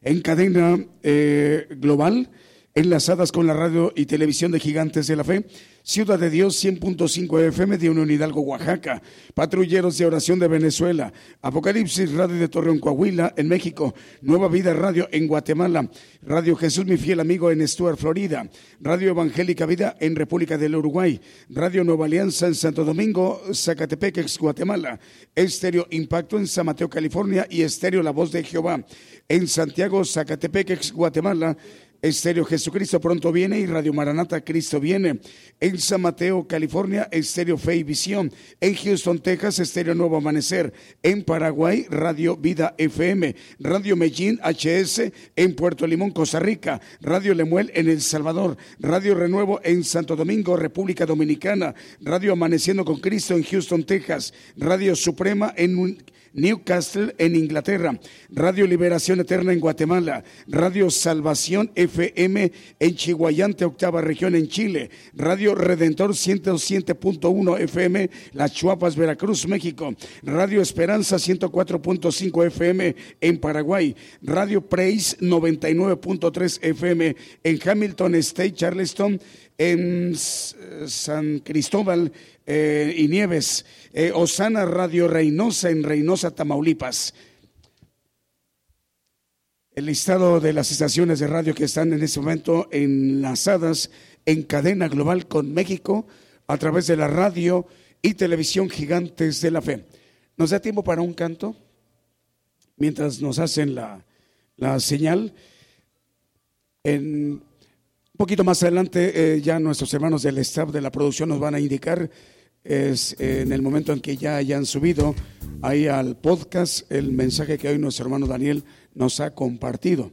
en cadena eh, global enlazadas con la radio y televisión de Gigantes de la Fe, Ciudad de Dios 100.5 FM de Unión Hidalgo, Oaxaca, Patrulleros de Oración de Venezuela, Apocalipsis Radio de Torreón, Coahuila, en México, Nueva Vida Radio en Guatemala, Radio Jesús, mi fiel amigo en Stuart, Florida, Radio Evangélica Vida en República del Uruguay, Radio Nueva Alianza en Santo Domingo, Zacatepeque, Guatemala, Estéreo Impacto en San Mateo, California y Estéreo La Voz de Jehová. En Santiago, Zacatepeque, Guatemala, Estéreo Jesucristo pronto viene y Radio Maranata Cristo viene. En San Mateo, California, Estéreo Fe y Visión. En Houston, Texas, Estéreo Nuevo Amanecer. En Paraguay, Radio Vida FM. Radio Medellín HS en Puerto Limón, Costa Rica. Radio Lemuel en El Salvador. Radio Renuevo en Santo Domingo, República Dominicana. Radio Amaneciendo con Cristo en Houston, Texas. Radio Suprema en Newcastle en Inglaterra, Radio Liberación Eterna en Guatemala, Radio Salvación FM en Chihuayante, octava región en Chile, Radio Redentor 107.1 FM, Las Chuapas, Veracruz, México, Radio Esperanza 104.5 FM en Paraguay, Radio Praise 99.3 FM en Hamilton State, Charleston, en San Cristóbal eh, y Nieves, eh, Osana Radio Reynosa en Reynosa, Tamaulipas. El listado de las estaciones de radio que están en este momento enlazadas en cadena global con México a través de la radio y televisión gigantes de la fe. ¿Nos da tiempo para un canto? Mientras nos hacen la, la señal. En poquito más adelante eh, ya nuestros hermanos del staff de la producción nos van a indicar eh, en el momento en que ya hayan subido ahí al podcast el mensaje que hoy nuestro hermano Daniel nos ha compartido.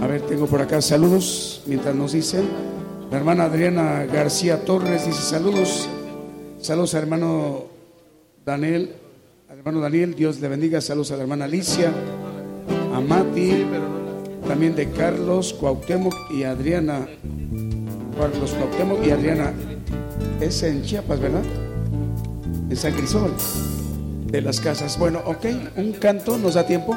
A ver, tengo por acá saludos mientras nos dicen. La hermana Adriana García Torres dice saludos. Saludos al hermano Daniel. Al hermano Daniel, Dios le bendiga. Saludos a la hermana Alicia, a Mati también de Carlos Cuauhtémoc y Adriana. Carlos Cuauhtémoc y Adriana. Es en Chiapas, ¿verdad? En San Cristóbal. De las casas. Bueno, ok, un canto, ¿nos da tiempo?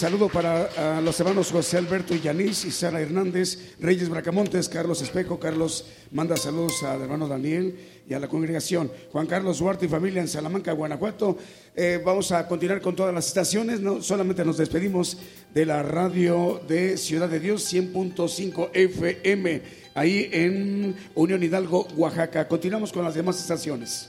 Saludo para a los hermanos José Alberto y Yanis y Sara Hernández, Reyes Bracamontes, Carlos Espejo, Carlos manda saludos al hermano Daniel y a la congregación. Juan Carlos Duarte y familia en Salamanca, Guanajuato. Eh, vamos a continuar con todas las estaciones, no solamente nos despedimos de la radio de Ciudad de Dios 100.5 FM, ahí en Unión Hidalgo, Oaxaca. Continuamos con las demás estaciones.